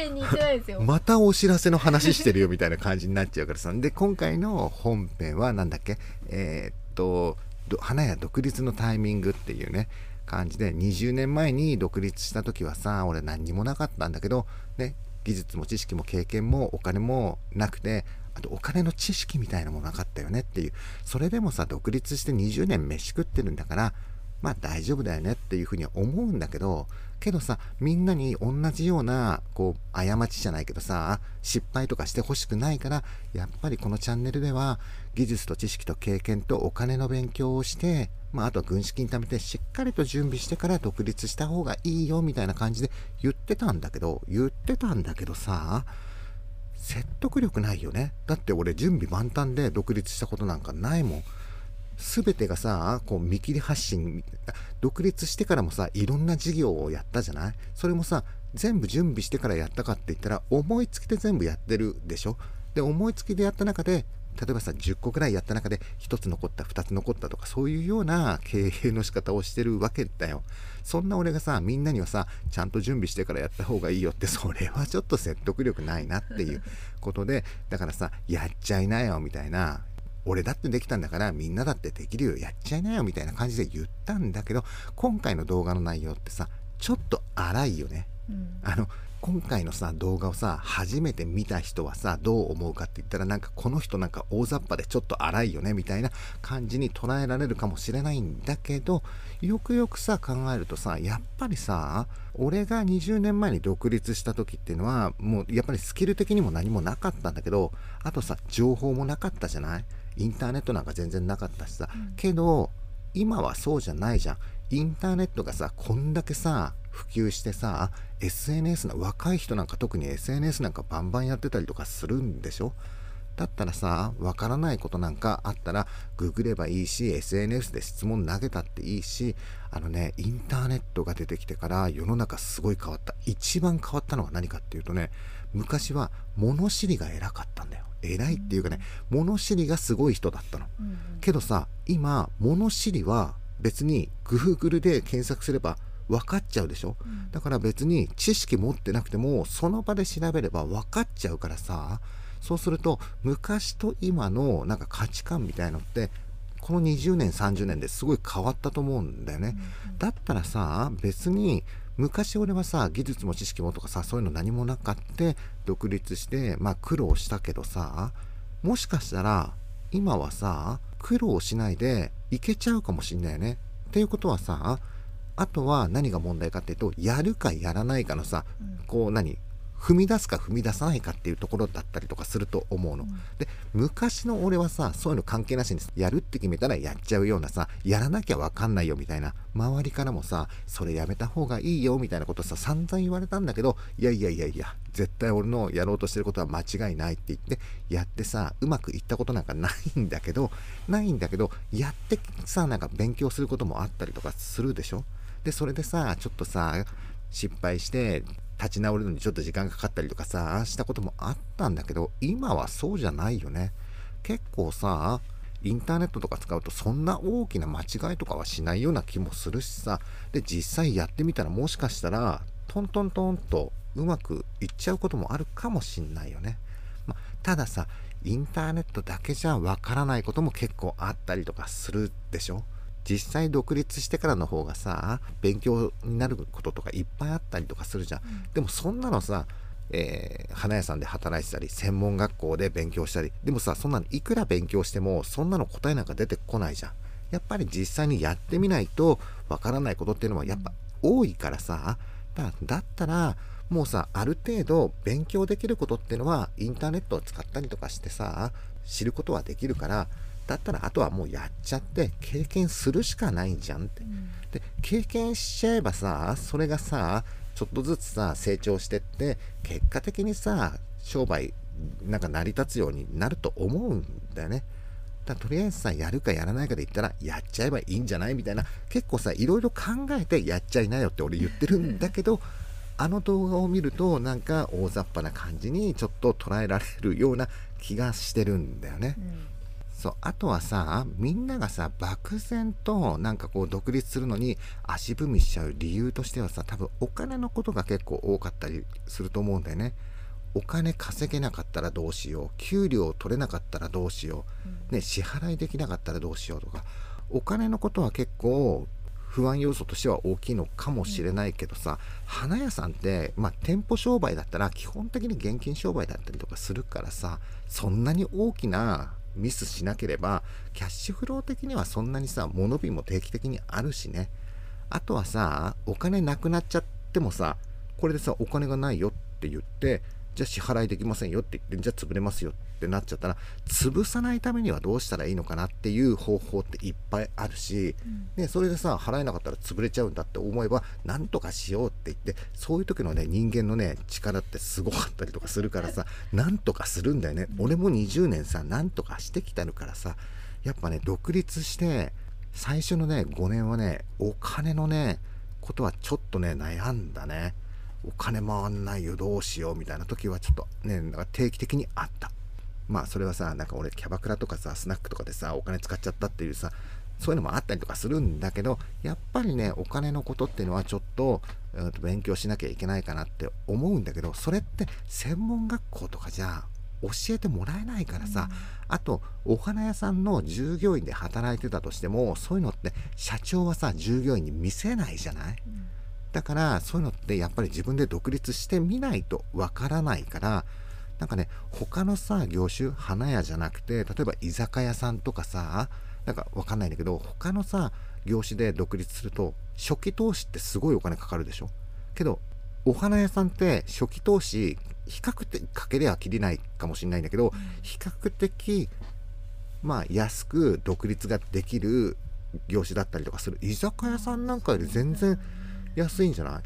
またお知らせの話してるよみたいな感じになっちゃうからさ。で今回の本編はなんだっけ？えーっとど花屋独立のタイミングっていうね感じで20年前に独立した時はさ俺何にもなかったんだけどね技術も知識も経験もお金もなくてあとお金の知識みたいなものもなかったよねっていう。それでもさ独立して20年飯食ってるんだからまあ大丈夫だよねっていうふうに思うんだけどけどさみんなに同じようなこう過ちじゃないけどさ失敗とかしてほしくないからやっぱりこのチャンネルでは技術と知識と経験とお金の勉強をしてまあ、あとは軍資金貯めてしっかりと準備してから独立した方がいいよみたいな感じで言ってたんだけど言ってたんだけどさ説得力ないよね。だって俺準備万端で独立したことなんかないもん。全てがさこう見切り発信独立してからもさいろんな事業をやったじゃない？それもさ全部準備してからやったかって言ったら思いつきで全部やってるでしょ？で思いつきでやった中で例えばさ10個くらいやった中で1つ残った2つ残ったとかそういうような経営の仕方をしてるわけだよ。そんな俺がさみんなにはさちゃんと準備してからやった方がいいよってそれはちょっと説得力ないなっていう [laughs] ことでだからさやっちゃいなよみたいな。俺だってできたんだからみんなだってできるよ。やっちゃいなよみたいな感じで言ったんだけど今回の動画の内容ってさちょっと荒いよね。うん。あの今回のさ動画をさ初めて見た人はさどう思うかって言ったらなんかこの人なんか大雑把でちょっと荒いよねみたいな感じに捉えられるかもしれないんだけどよくよくさ考えるとさやっぱりさ俺が20年前に独立した時っていうのはもうやっぱりスキル的にも何もなかったんだけどあとさ情報もなかったじゃない？インターネットなんか全然なかったしさ、うん。けど今はそうじゃないじゃんインターネットがさこんだけさ普及してさ SNS の若い人なんか特に SNS なんかバンバンやってたりとかするんでしょ？だったらさわからないことなんかあったらググればいいし SNS で質問投げたっていいしあのねインターネットが出てきてから世の中すごい変わった。一番変わったのは何かっていうとね昔は物知りが偉かったんだよ。偉いっていうかね物知りがすごい人だったの。うん。けどさ今物知りは別に Google で検索すれば分かっちゃうでしょ？うん。だから別に知識持ってなくてもその場で調べれば分かっちゃうからさ。そうすると昔と今のなんか価値観みたいのってこの20年30年ですごい変わったと思うんだよね。だったらさ別に昔俺はさ技術も知識もとかさそういうの何もなかって独立してまあ苦労したけどさもしかしたら今はさ苦労しないでいけちゃうかもしんないよね。っていうことはさあとは何が問題かっていうとやるかやらないかのさうんこう何？踏み出すか踏み出さないかっていうところだったりとかすると思うの。で昔の俺はさそういうの関係なしにやるって決めたらやっちゃうようなさやらなきゃわかんないよみたいな周りからもさそれやめた方がいいよみたいなことさ散々言われたんだけどいやいやいやいや絶対俺のやろうとしてることは間違いないって言ってやってさうまくいったことなんかないんだけどないんだけどやってさなんか勉強することもあったりとかするでしょ？でそれでさちょっとさ失敗して立ち直るのにちょっと時間かかったりとかさしたこともあったんだけど今はそうじゃないよね。結構さインターネットとか使うとそんな大きな間違いとかはしないような気もするしさ。で実際やってみたらもしかしたらトントントンとうまくいっちゃうこともあるかもしんないよね、またださインターネットだけじゃわからないことも結構あったりとかするでしょ？実際独立してからの方がさ勉強になることとかいっぱいあったりとかするじゃん。でもそんなのさ、えー花屋さんで働いてたり専門学校で勉強したりでもさそんなのいくら勉強してもそんなの答えなんか出てこないじゃん。やっぱり実際にやってみないとわからないことっていうのはやっぱ多いからさだだったらもうさある程度勉強できることっていうのはインターネットを使ったりとかしてさ知ることはできるからだったらあとはもうやっちゃって経験するしかないじゃんって。うん。で経験しちゃえばさそれがさちょっとずつさ成長してって結果的にさ商売なんか成り立つようになると思うんだよね。だとりあえずさやるかやらないかで言ったらやっちゃえばいいんじゃないみたいな結構さいろいろ考えてやっちゃいなよって俺言ってるんだけどあの動画を見るとなんか大雑把な感じにちょっと捉えられるような気がしてるんだよね。うんそうあとはさみんながさ漠然となんかこう独立するのに足踏みしちゃう理由としてはさ多分お金のことが結構多かったりすると思うんだよね。お金稼げなかったらどうしよう。給料取れなかったらどうしよう、ね、支払いできなかったらどうしようとか。お金のことは結構不安要素としては大きいのかもしれないけどさ、花屋さんって、まあ、店舗商売だったら基本的に現金商売だったりとかするからさそんなに大きなミスしなければキャッシュフロー的にはそんなにさ物日も定期的にあるしね。あとはさお金なくなっちゃってもさこれでさお金がないよって言ってじゃあ支払いできませんよって言ってじゃあ潰れますよってなっちゃったら潰さないためにはどうしたらいいのかなっていう方法っていっぱいあるし、ね、それでさ払えなかったら潰れちゃうんだって思えばなんとかしようって言ってそういう時のね人間のね力ってすごかったりとかするからさなんとかするんだよね。俺も20年さなんとかしてきたるからさやっぱね独立して最初のね5年はねお金のねことはちょっとね悩んだねお金回んないよどうしようみたいな時はちょっとねなんか定期的にあった。まあそれはさなんか俺キャバクラとかさスナックとかでさお金使っちゃったっていうさそういうのもあったりとかするんだけどやっぱりねお金のことっていうのはちょっと,、うんと勉強しなきゃいけないかなって思うんだけどそれって専門学校とかじゃ教えてもらえないからさ、あとお花屋さんの従業員で働いてたとしてもそういうのって社長はさ従業員に見せないじゃない、だからそういうのってやっぱり自分で独立してみないとわからないからなんかね他のさ業種花屋じゃなくて例えば居酒屋さんとかさなんかわかんないんだけど他のさ業種で独立すると初期投資ってすごいお金かかるでしょ？けどお花屋さんって初期投資比較的かけりゃきりないかもしれないんだけど、比較的まあ安く独立ができる業種だったりとかする。居酒屋さんなんかより全然安いんじゃない？だ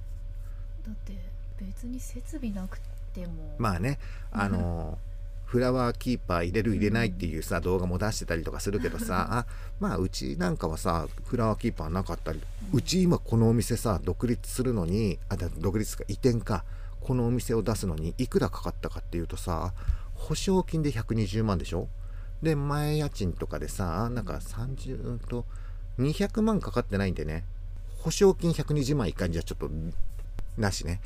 って別に設備なくても。まあねあのフラワーキーパー入れる入れないっていうさ動画も出してたりとかするけどさあまあうちなんかはさフラワーキーパーなかったりうち今このお店さ独立するのにあだ独立か移転かこのお店を出すのにいくらかかったかっていうとさ保証金で120万でしょ？で前家賃とかでさなんか30うんと200万かかってないんでね保証金120万いかんじゃちょっとなしね。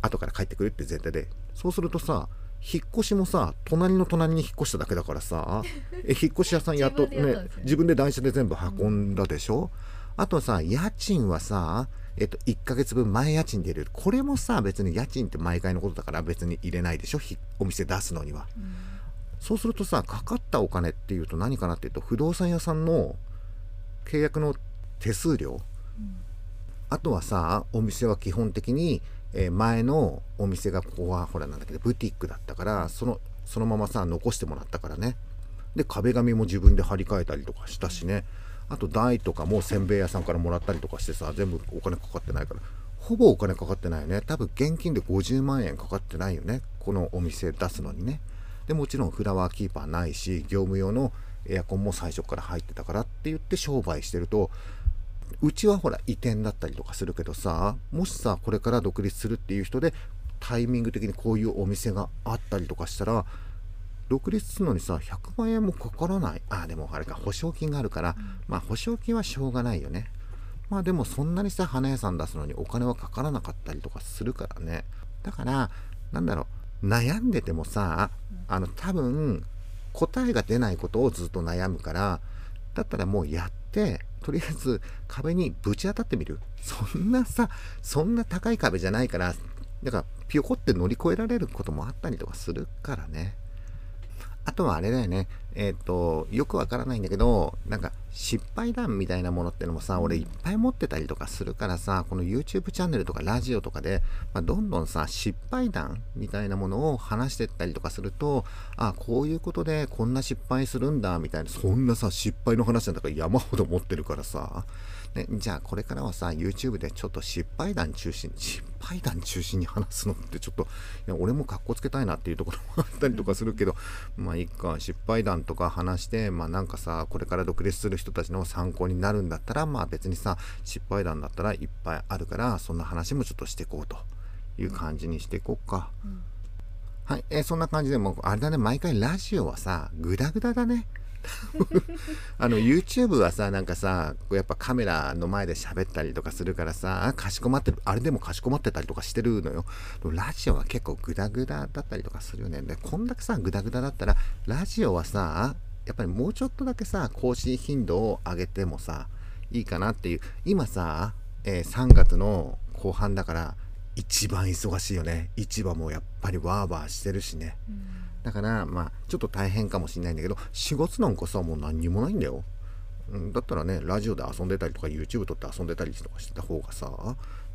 後から帰ってくるって前提で。そうするとさ引っ越しもさ隣の隣に引っ越しただけだからさ [laughs] え引っ越し屋さんやっとね自分で台車で全部運んだでしょ、あとさ家賃はさえっと、1ヶ月分前家賃で入れる。これもさ別に家賃って毎回のことだから別に入れないでしょ？ひお店出すのには。そうするとさかかったお金っていうと何かなっていうと不動産屋さんの契約の手数料、あとはさお店は基本的に、え前のお店がここはほらなんだけどブティックだったからそのそのままさ残してもらったからね。で壁紙も自分で張り替えたりとかしたしね。あと台とかもせんべい屋さんからもらったりとかしてさ全部お金かかってないから。ほぼお金かかってないよね。多分現金で50万円かかってないよね。このお店出すのにね。でもちろんフラワーキーパーないし業務用のエアコンも最初から入ってたからって言って商売してるとうちはほら移転だったりとかするけどさもしさこれから独立するっていう人でタイミング的にこういうお店があったりとかしたら独立するのにさ100万円もかからない。あでもあれか保証金があるから、まあ保証金はしょうがないよね。まあでもそんなにさ花屋さん出すのにお金はかからなかったりとかするからね。だからなんだろう悩んでてもさあの多分答えが出ないことをずっと悩むからだったらもうやってとりあえず壁にぶち当たってみる。そんなさそんな高い壁じゃないからだからピョコって乗り越えられることもあったりとかするからね。あとはあれだよね。えっ、とよくわからないんだけどなんか失敗談みたいなものってのもさ俺いっぱい持ってたりとかするからさこの YouTube チャンネルとかラジオとかで、まあ、どんどんさ失敗談みたいなものを話してったりとかするとあこういうことでこんな失敗するんだみたいなそんなさ失敗の話なんだから山ほど持ってるからさ、ね、じゃあこれからはさ YouTube でちょっと失敗談中心失敗談中心に話すのってちょっといや俺もかっこつけたいなっていうところもあったりとかするけどまあいっか失敗談とか話してまあなんかさこれから独立する人たちの参考になるんだったらまあ別にさ失敗談だったらいっぱいあるからそんな話もちょっとしていこうという感じにしていこうか。はい、えーそんな感じでもうあれだね毎回ラジオはさグダグダだね [laughs] あの YouTube はさなんかさやっぱカメラの前で喋ったりとかするからさあかしこまってるあれでもかしこまってたりとかしてるのよ。でもラジオは結構グダグダだったりとかするよね。でこんだけさグダグダだったらラジオはさやっぱりもうちょっとだけさ更新頻度を上げてもさいいかなっていう。今さ、えー3月の後半だから一番忙しいよね。市場もやっぱりワーワーしてるしね。だからまあちょっと大変かもしれないんだけど4月なんかさもう何にもないんだよ、うん、だったらねラジオで遊んでたりとか YouTube 撮って遊んでたりとかしてた方がさ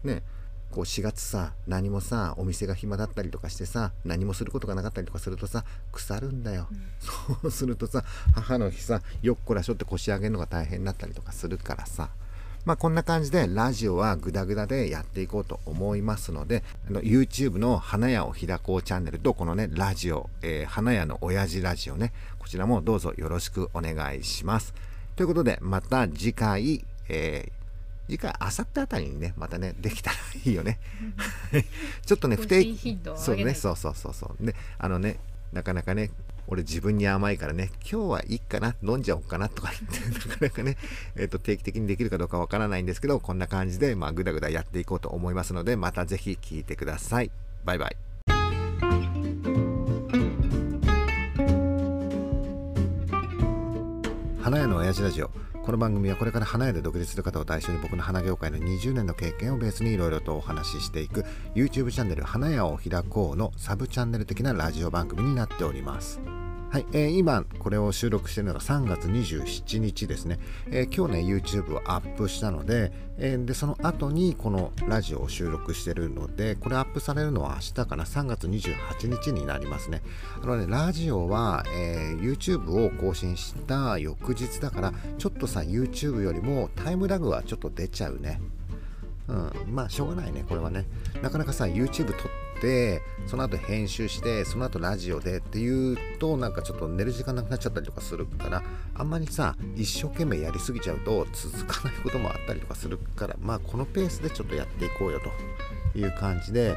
ねこう4月さ何もさお店が暇だったりとかしてさ何もすることがなかったりとかするとさ腐るんだよ、そうするとさ母の日さよっこらしょって腰上げるのが大変になったりとかするからさまあこんな感じでラジオはグダグダでやっていこうと思いますのであの YouTube の花屋を開こうチャンネルとこのねラジオ、えー花屋の親父ラジオねこちらもどうぞよろしくお願いします。ということでまた次回、えー次回あさってあたりにねまたねできたらいいよね。[laughs] ちょっとね不定更新頻度をそうねそうそうそうそう。であのねなかなかね俺自分に甘いからね、今日はいいかな、飲んじゃおうかなとか言って、[laughs] なかなかね、えっ、ー、と、定期的にできるかどうかわからないんですけど、こんな感じで、まあ、ぐだぐだやっていこうと思いますので、またぜひ聞いてください。バイバイ。花屋の親父ラジオ。この番組はこれから花屋で独立する方を対象に僕の花業界の20年の経験をベースにいろいろとお話ししていく YouTube チャンネル花屋を開こうのサブチャンネル的なラジオ番組になっております。はい、えー今これを収録しているのが3月27日ですね、えー今日ね YouTube をアップしたので,、えーでその後にこのラジオを収録してるのでこれアップされるのは明日かな？3月28日になりますね。あのねラジオは、えー YouTube を更新した翌日だからちょっとさ YouTube よりもタイムラグはちょっと出ちゃうね。うん、まあしょうがないねこれはね。なかなかさ YouTube 撮ってその後編集してその後ラジオでっていうとなんかちょっと寝る時間なくなっちゃったりとかするからあんまりさ一生懸命やりすぎちゃうと続かないこともあったりとかするからまあこのペースでちょっとやっていこうよという感じで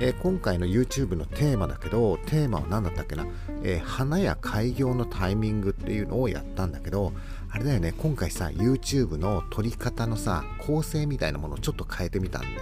えー今回の YouTube のテーマだけどテーマは何だったっけな、えー花や開業のタイミングっていうのをやったんだけどあれだよね今回さ YouTube の撮り方のさ構成みたいなものをちょっと変えてみたんだよ。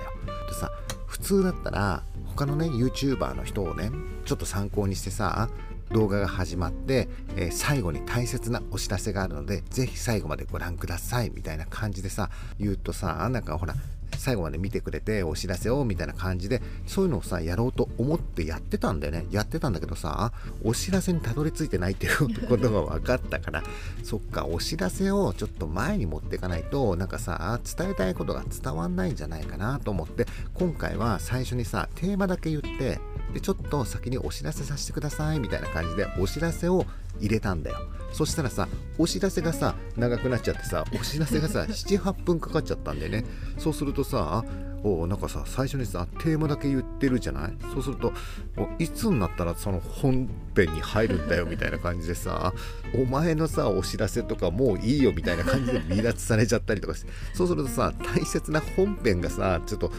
でさ普通だったら他のね YouTuber の人をねちょっと参考にしてさ動画が始まって、えー最後に大切なお知らせがあるので是非最後までご覧くださいみたいな感じでさ言うとさなんかほら最後まで見てくれてお知らせをみたいな感じでそういうのをさやろうと思ってやってたんだよね。やってたんだけどさお知らせにたどり着いてないっていうことが分かったから [laughs] そっかお知らせをちょっと前に持っていかないとなんかさ伝えたいことが伝わんないんじゃないかなと思って今回は最初にさテーマだけ言ってでちょっと先にお知らせさせてくださいみたいな感じでお知らせを入れたんだよ。そしたらさお知らせがさ長くなっちゃってさお知らせがさ [laughs] 78分かかっちゃったんでね。そうするとさおなんかさ最初にさテーマだけ言ってるじゃない？そうするとおいつになったらその本編に入るんだよみたいな感じでさお前のさお知らせとかもういいよみたいな感じで離脱されちゃったりとかして。そうするとさ大切な本編がさちょっと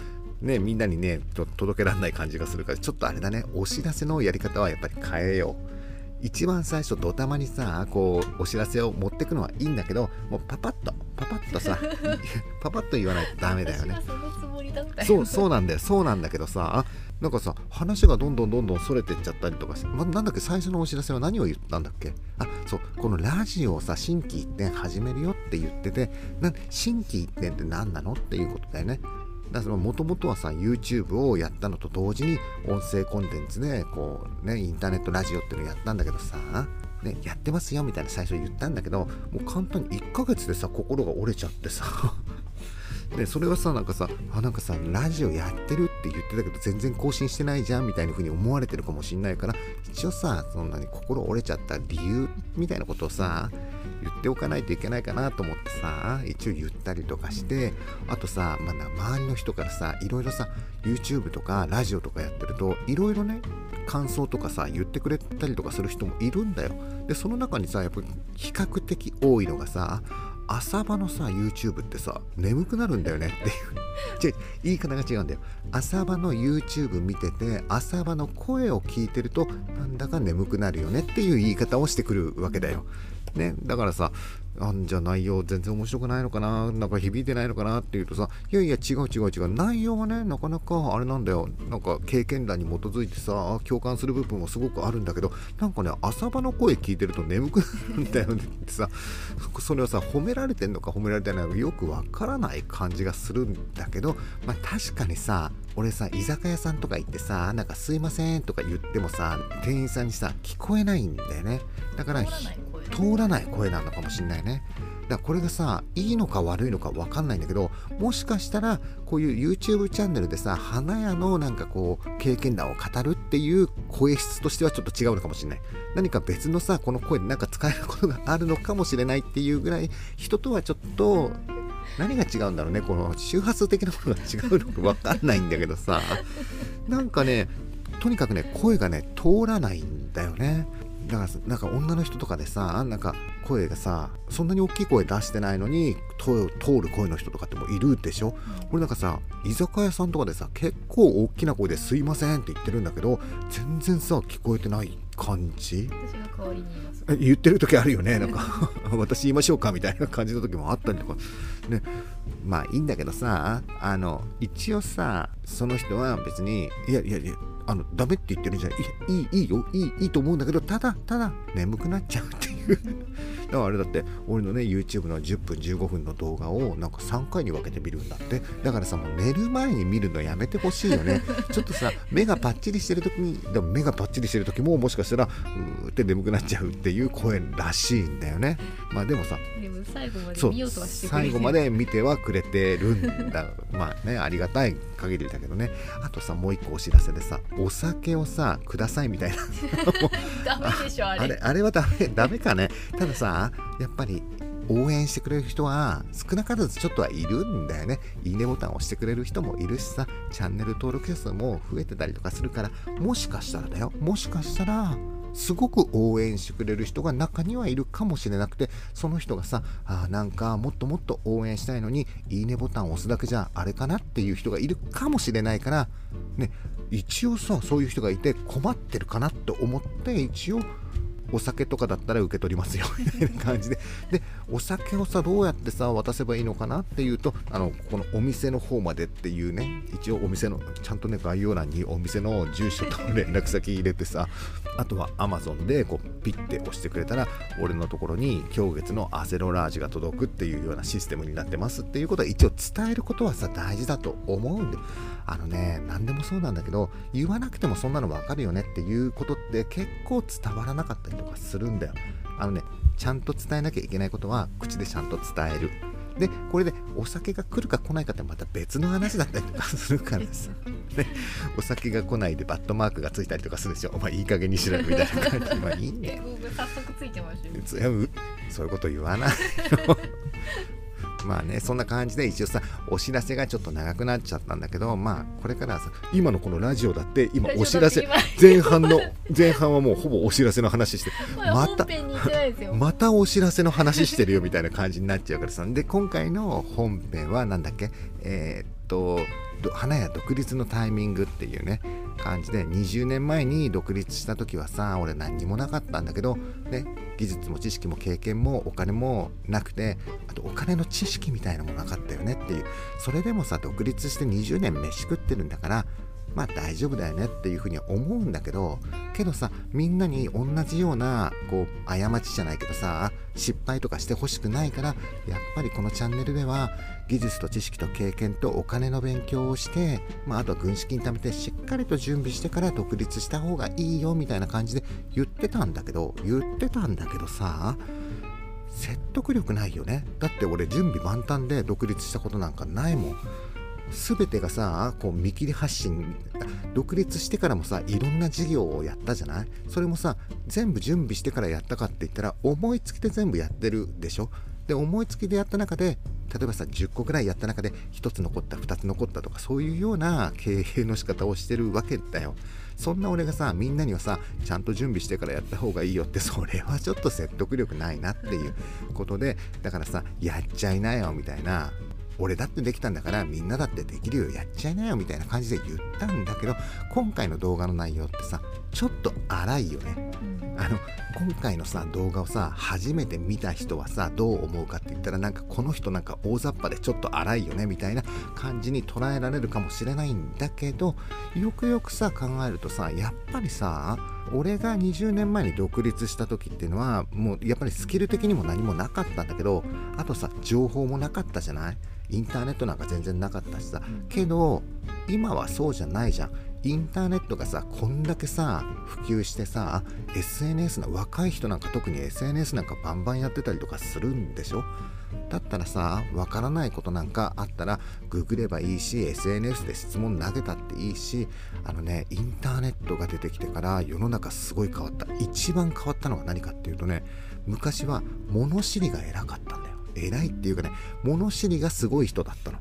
ねみんなにねと届けられない感じがするからちょっとあれだね。お知らせのやり方はやっぱり変えよう一番最初ドタマにさこうお知らせを持ってくのはいいんだけどもうパパッとパパッとさ [laughs] パパッと言わないとダメだよね。そのつもりだったよ。そうそうなんだよ。そうなんだけどさなんかさ話がどんどんどんどんそれてっちゃったりとかま、なんだっけ最初のお知らせは何を言ったんだっけ？あそうこのラジオをさ心機一転始めるよって言っててな心機一転って何なの？っていうことだよねだからもともとはさ YouTube をやったのと同時に音声コンテンツでこうねインターネットラジオっていうのをやったんだけどさね、やってますよみたいな最初言ったんだけどもう簡単に1ヶ月でさ心が折れちゃってさ。[laughs] でそれはさなんかさあなんかさラジオやってるって言ってたけど全然更新してないじゃんみたいな風に思われてるかもしんないから一応さそんなに心折れちゃった理由みたいなことをさ言っておかないといけないかなと思ってさ一応言ったりとかしてあとさ、まあ、周りの人からさいろいろさ YouTube とかラジオとかやってるといろいろね感想とかさ言ってくれたりとかする人もいるんだよ。でその中にさやっぱ比較的多いのがさ朝場のさ YouTube ってさ眠くなるんだよね。っていう。[laughs] 違う言い方が違うんだよ。朝場の YouTube 見てて朝場の声を聞いてるとなんだか眠くなるよねっていう言い方をしてくるわけだよ。ね、だからさあんじゃ内容全然面白くないのかな？なんか響いてないのかなって言うとさいやいや違う違う違う。内容はねなかなかあれなんだよ。なんか経験談に基づいてさ共感する部分もすごくあるんだけどなんかね朝場の声聞いてると眠くなるんだよねってさそそれはさ褒められてんのか褒められてないのかよくわからない感じがするんだけどまあ確かにさ俺さ居酒屋さんとか行ってさなんかすいませんとか言ってもさ店員さんにさ聞こえないんだよね。だから通らない声なの。かもしんないね。だからこれがさいいのか悪いのか分かんないんだけどもしかしたらこういう YouTube チャンネルでさ花屋のなんかこう経験談を語るっていう声質としてはちょっと違うのかもしれない。何か別のさこの声でなんか使えることがあるのかもしれないっていうぐらい人とはちょっと何が違うんだろうね。この周波数的なものが違うのか分かんないんだけどさ。[laughs] なんかねとにかくね声がね通らないんだよね。だからなんか女の人とかでさなんか声がさそんなに大きい声出してないのに通通る声の人とかってもいるでしょ？俺なんかさ居酒屋さんとかでさ結構大きな声で「すいません」って言ってるんだけど全然さ聞こえてない感じ？言ってる時あるよね。なんか [laughs] 私言いましょうかみたいな感じの時もあったりとかね。まあいいんだけどさあの一応さその人は別にいやいやいやあのダメって言ってるんじゃないいいいいよ。いいいいと思うんだけどただただ眠くなっちゃうっていう。[laughs] だからあれだって俺のね YouTube の10分15分の動画をなんか3回に分けて見るんだって。だからさもう寝る前に見るのやめてほしいよね。[laughs] ちょっとさ目がパッチリしてる時にでも目がパッチリしてる時ももしかしたらうーって眠くなっちゃうっていう声らしいんだよね。まあでもさ最後まで見ようとはしてくれ最後まで見てはくれてるんだ。[laughs] まあねありがたい限りだけどね。あとさもう一個お知らせでさお酒をさくださいみたいな。[laughs] ダメでしょあれ。あれあれはダメダメかね。たださやっぱり応援してくれる人は少なからずちょっとはいるんだよね。いいねボタンを押してくれる人もいるしさチャンネル登録者数も増えてたりとかするからもしかしたらだよ。もしかしたらすごく応援してくれる人が中にはいるかもしれなくてその人がさあなんかもっともっと応援したいのにいいねボタンを押すだけじゃあれかなっていう人がいるかもしれないからね一応さそういう人がいて困ってるかなと思って一応お酒とかだったら受け取りますよ [laughs] みたいな感じで。でお酒をさどうやってさ渡せばいいのかなっていうとあのこのお店の方までっていうね一応お店のちゃんとね概要欄にお店の住所と連絡先入れてさあとは Amazon でこうピッて押してくれたら俺のところに今月のアセロラージが届くっていうようなシステムになってますっていうことは一応伝えることはさ大事だと思うんであのね何でもそうなんだけど言わなくてもそんなの分かるよねっていうことって結構伝わらなかったりとかするんだよ。あのねちゃんと伝えなきゃいけないことは口でちゃんと伝える。でこれでお酒が来るか来ないかってまた別の話だったりとかするからさ、ね、お酒が来ないでバットマークがついたりとかするでしょ。お前いい加減にしろよみたいな感じ。まあいいんだよ僕早速ついてましたよそういうこと言わないよまあねそんな感じで一応さお知らせがちょっと長くなっちゃったんだけどまあこれからはさ今のこのラジオだって今お知らせ [laughs] 前半の前半はもうほぼお知らせの話してままたまたお知らせの話してるよみたいな感じになっちゃうからさ。で今回の本編はなんだっけ？えーっとど花屋独立のタイミングっていうね感じで20年前に独立した時はさ俺何にもなかったんだけど、ね、技術も知識も経験もお金もなくてあとお金の知識みたいなのもなかったよねっていう。それでもさ独立して20年飯食ってるんだからまあ大丈夫だよねっていうふうには思うんだけどけどさみんなに同じようなこう過ちじゃないけどさ失敗とかしてほしくないからやっぱりこのチャンネルでは技術と知識と経験とお金の勉強をして、まあ、あとは軍資金貯めてしっかりと準備してから独立した方がいいよみたいな感じで言ってたんだけど言ってたんだけどさ説得力ないよね。だって俺準備万端で独立したことなんかないもん。全てがさこう見切り発信独立してからもさいろんな事業をやったじゃない？それもさ全部準備してからやったかって言ったら思いつきで全部やってるでしょ？で思いつきでやった中で例えばさ10個ぐらいやった中で1つ残った2つ残ったとかそういうような経営の仕方をしてるわけだよ。そんな俺がさみんなにはさちゃんと準備してからやった方がいいよってそれはちょっと説得力ないなっていうことでだからさやっちゃいなよみたいな。俺だってできたんだからみんなだってできるよやっちゃいなよみたいな感じで言ったんだけど今回の動画の内容ってさちょっと荒いよね。あの今回のさ動画をさ初めて見た人はさどう思うかって言ったらなんかこの人なんか大雑把でちょっと荒いよねみたいな感じに捉えられるかもしれないんだけどよくよくさ考えるとさやっぱりさ俺が20年前に独立した時っていうのはもうやっぱりスキル的にも何もなかったんだけどあとさ情報もなかったじゃない？インターネットなんか全然なかったしさ。けど今はそうじゃないじゃん。インターネットがさこんだけさ普及してさ SNS の若い人なんか特に SNS なんかバンバンやってたりとかするんでしょ？だったらさわからないことなんかあったらググればいいし SNS で質問投げたっていいしあのねインターネットが出てきてから世の中すごい変わった。一番変わったのは何かっていうとね昔は物知りが偉かったんだよ。偉いっていうかね物知りがすごい人だったの。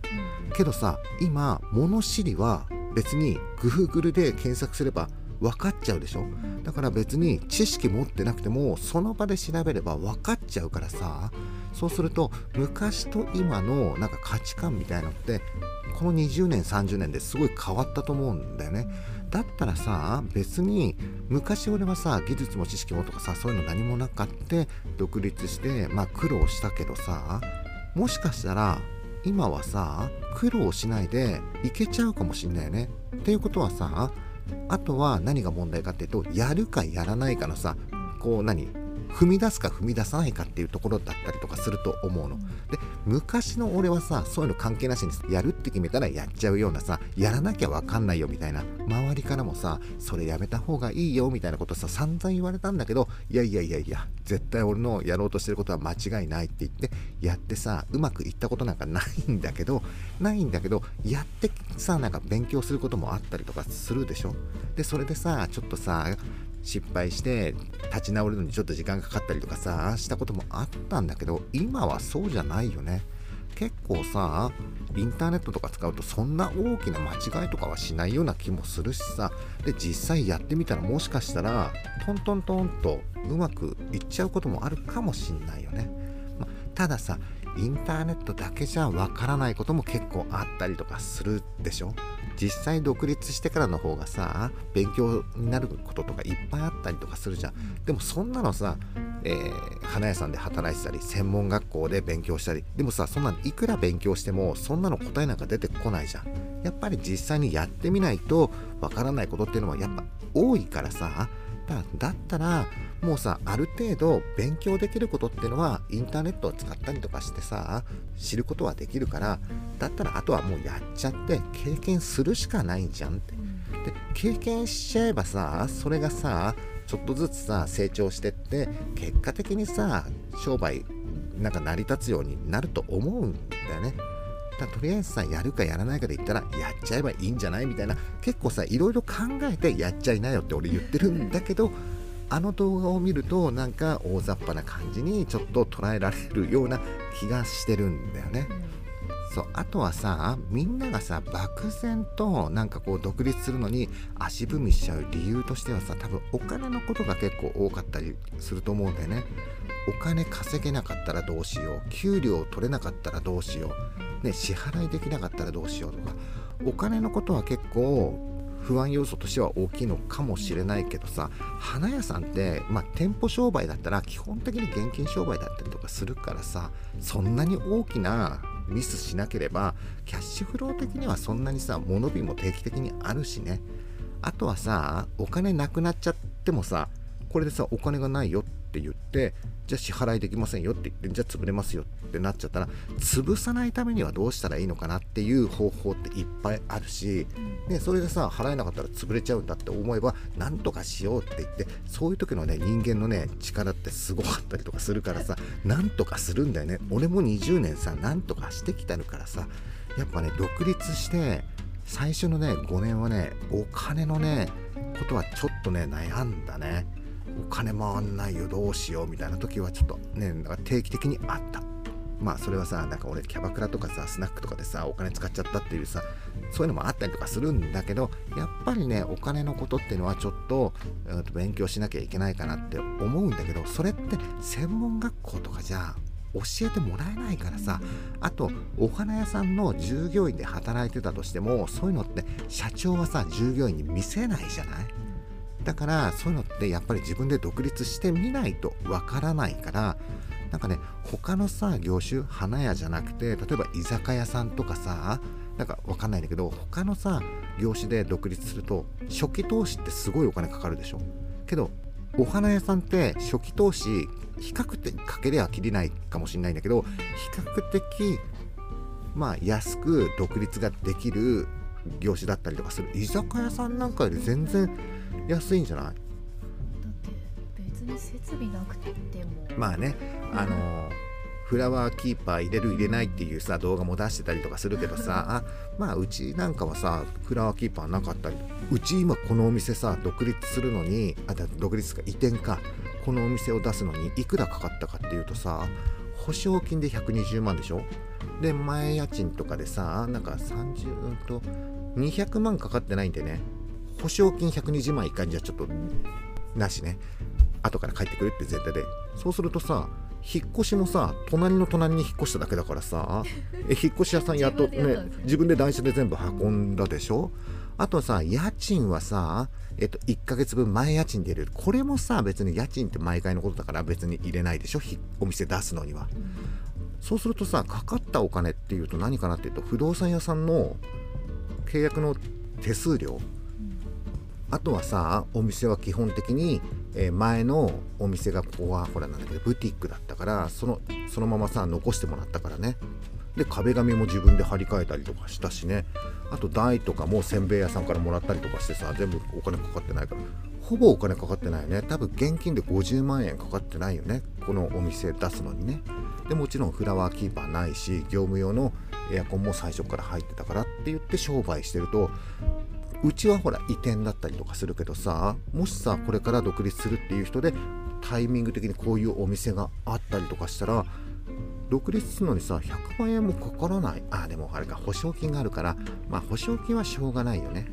けどさ今物知りは別に Google で検索すれば分かっちゃうでしょ？だから別に知識持ってなくてもその場で調べれば分かっちゃうからさ。そうすると昔と今のなんか価値観みたいのってこの20年30年ですごい変わったと思うんだよね。だったらさ別に昔俺はさ技術も知識もとかさそういうの何もなかって独立してまあ苦労したけどさもしかしたら今はさ苦労しないでいけちゃうかもしんないよね。っていうことはさあとは何が問題かっていうとやるかやらないかのさこう何？踏み出すか踏み出さないかっていうところだったりとかすると思うの。で昔の俺はさそういうの関係なしにやるって決めたらやっちゃうようなさやらなきゃ分かんないよみたいな周りからもさそれやめた方がいいよみたいなことさ散々言われたんだけどいやいやいやいや絶対俺のやろうとしてることは間違いないって言ってやってさうまくいったことなんかないんだけどないんだけどやってさなんか勉強することもあったりとかするでしょでそれでさちょっとさ失敗して立ち直るのにちょっと時間かかったりとかさしたこともあったんだけど今はそうじゃないよね。結構さインターネットとか使うとそんな大きな間違いとかはしないような気もするしさ。で実際やってみたらもしかしたらトントントンとうまくいっちゃうこともあるかもしんないよね、またださインターネットだけじゃわからないことも結構あったりとかするでしょ？実際独立してからの方がさ勉強になることとかいっぱいあったりとかするじゃん。でもそんなのさ、えー、花屋さんで働いてたり専門学校で勉強したりでもさそんなのいくら勉強してもそんなの答えなんか出てこないじゃん。やっぱり実際にやってみないとわからないことっていうのはやっぱ多いからさだったらもうさある程度勉強できることっていうのはインターネットを使ったりとかしてさ知ることはできるからだったらあとはもうやっちゃって経験するしかないんじゃんって。で経験しちゃえばさそれがさちょっとずつさ成長してって結果的にさ商売なんか成り立つようになると思うんだよね。だとりあえずさやるかやらないかで言ったらやっちゃえばいいんじゃないみたいな結構さいろいろ考えてやっちゃいなよって俺言ってるんだけどあの動画を見るとなんか大雑把な感じにちょっと捉えられるような気がしてるんだよね。そうあとはさみんながさ漠然となんかこう独立するのに足踏みしちゃう理由としてはさ多分お金のことが結構多かったりすると思うんだよね。お金稼げなかったらどうしよう。給料取れなかったらどうしよう、ね、支払いできなかったらどうしようとか。お金のことは結構不安要素としては大きいのかもしれないけどさ花屋さんって、まあ、店舗商売だったら基本的に現金商売だったりとかするからさそんなに大きなミスしなければキャッシュフロー的にはそんなにさ物日も定期的にあるしね。あとはさお金なくなっちゃってもさこれでさお金がないよって言ってじゃあ支払いできませんよって言ってじゃあ潰れますよってなっちゃったら潰さないためにはどうしたらいいのかなっていう方法っていっぱいあるし、ね、それでさ払えなかったら潰れちゃうんだって思えば何とかしようって言ってそういう時のね人間のね力ってすごかったりとかするからさ何とかするんだよね。俺も20年さ何とかしてきたるからさやっぱね独立して最初のね5年はねお金のねことはちょっとね悩んだねお金回んないよどうしようみたいな時はちょっとねなんか定期的にあった。まあそれはさなんか俺キャバクラとかさスナックとかでさお金使っちゃったっていうさそういうのもあったりとかするんだけどやっぱりねお金のことっていうのはちょっと,、えー、と勉強しなきゃいけないかなって思うんだけどそれって専門学校とかじゃ教えてもらえないからさあとお花屋さんの従業員で働いてたとしてもそういうのって社長はさ従業員に見せないじゃない？だからそういうのってやっぱり自分で独立してみないとわからないからなんかね他のさ業種花屋じゃなくて例えば居酒屋さんとかさなんかわかんないんだけど他のさ業種で独立すると初期投資ってすごいお金かかるでしょ。けどお花屋さんって初期投資比較的かけりゃきりないかもしれないんだけど比較的まあ安く独立ができる業種だったりとかする。居酒屋さんなんかより全然安いんじゃない？だって別に設備なくても。まあねあのー、フラワーキーパー入れる入れないっていうさ動画も出してたりとかするけどさまあうちなんかはさフラワーキーパーなかったり。うち今このお店さ独立するのにあ独立か移転か。このお店を出すのにいくらかかったかっていうとさ保証金で120万でしょ？で前家賃とかでさなんか30と200万かかってないんでね。保証金120万いかんじゃちょっとなしね。後から帰ってくるって前提で。そうするとさ引っ越しもさ隣の隣に引っ越しただけだからさ [laughs] え引っ越し屋さんやっとね自分で台車で全部運んだでしょ？あとさ家賃はさえっと1ヶ月分前家賃で入れる。これもさ別に家賃って毎回のことだから別に入れないでしょ？お店出すのには、そうするとさかかったお金っていうと何かなっていうと不動産屋さんの契約の手数料。あとはさお店は基本的に、えー前のお店がここはほらなんだけどブティックだったからそのそのままさ残してもらったからね。で壁紙も自分で張り替えたりとかしたしね。あと台とかもせんべい屋さんからもらったりとかしてさ全部お金かかってないから。ほぼお金かかってないよね。多分現金で50万円かかってないよねこのお店出すのにね。でもちろんフラワーキーパーないし業務用のエアコンも最初から入ってたからって言って商売してるとうちはほら移転だったりとかするけどさもしさこれから独立するっていう人でタイミング的にこういうお店があったりとかしたら独立するのにさ100万円もかからない。あでもあれか保証金があるから。まあ保証金はしょうがないよね。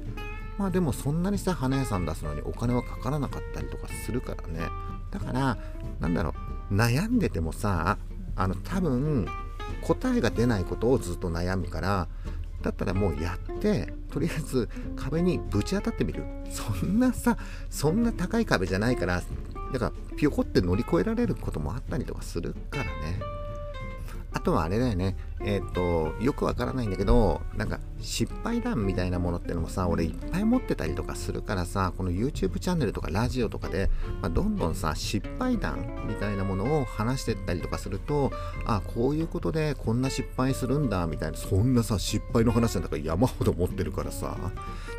まあでもそんなにさ花屋さん出すのにお金はかからなかったりとかするからね。だからなんだろう悩んでてもさあの多分答えが出ないことをずっと悩むからだったらもうやってとりあえず壁にぶち当たってみる。そんなさそんな高い壁じゃないからだからピョコって乗り越えられることもあったりとかするからね。あとはあれだよね。えっ、とよくわからないんだけどなんか失敗談みたいなものってのもさ俺いっぱい持ってたりとかするからさこの YouTube チャンネルとかラジオとかで、まあ、どんどんさ失敗談みたいなものを話してったりとかするとあこういうことでこんな失敗するんだみたいなそんなさ失敗の話なんだから山ほど持ってるからさ、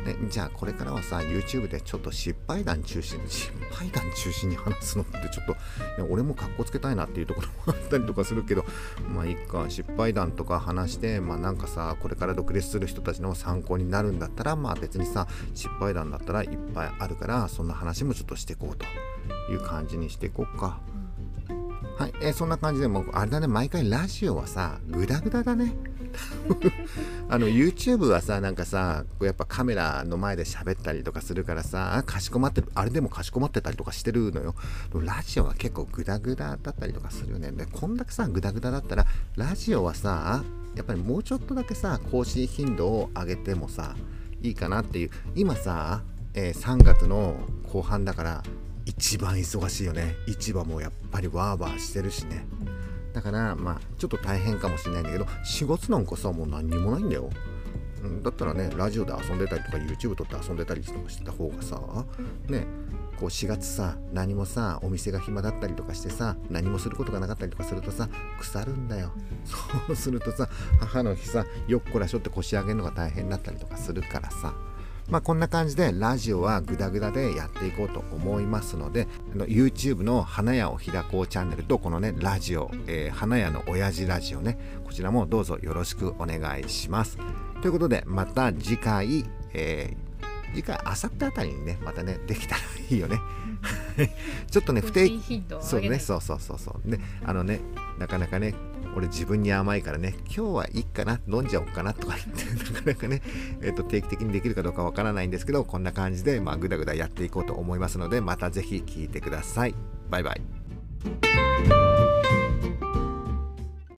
ね、じゃあこれからはさ YouTube でちょっと失敗談中心に失敗談中心に話すのってちょっといや俺もかっこつけたいなっていうところもあったりとかするけど [laughs] まあいいか失敗談とか話してまあなんかさこれから独立する人たちの参考になるんだったらまあ別にさ失敗談だったらいっぱいあるからそんな話もちょっとしていこうという感じにしていこうか。はい、えーそんな感じでもうあれだね毎回ラジオはさグダグダだねあの YouTube はさなんかさやっぱカメラの前で喋ったりとかするからさあかしこまってるあれでもかしこまってたりとかしてるのよ。ラジオは結構グダグダだったりとかするよね。でこんだけさグダグダだったらラジオはさやっぱりもうちょっとだけさ更新頻度を上げてもさいいかなっていう。今さ、えー3月の後半だから一番忙しいよね。市場もやっぱりワーワーしてるしね。だからまあちょっと大変かもしれないんだけど4月なんかさもう何にもないんだよ。うんだったらねラジオで遊んでたりとか YouTube 撮って遊んでたりとかしてた方がさねこう4月さ何もさお店が暇だったりとかしてさ何もすることがなかったりとかするとさ腐るんだよ。[laughs] そうするとさ母の日さよっこらしょって腰上げるのが大変だったりとかするからさ。まあこんな感じでラジオはグダグダでやっていこうと思いますのであの YouTube の花屋を開こうチャンネルとこのねラジオ、えー花屋の親父ラジオねこちらもどうぞよろしくお願いします。ということでまた次回、えー次回あさってあたりにねまたねできたらいいよね。[laughs] ちょっとね不定更新頻度をそうねそうそうそうそう。であのねなかなかね俺自分に甘いからね今日はいいかな飲んじゃおうかなとか言って [laughs] なかなかね、えっと定期的にできるかどうかわからないんですけどこんな感じでまあグダグダやっていこうと思いますのでまた是非聞いてください。バイバイ。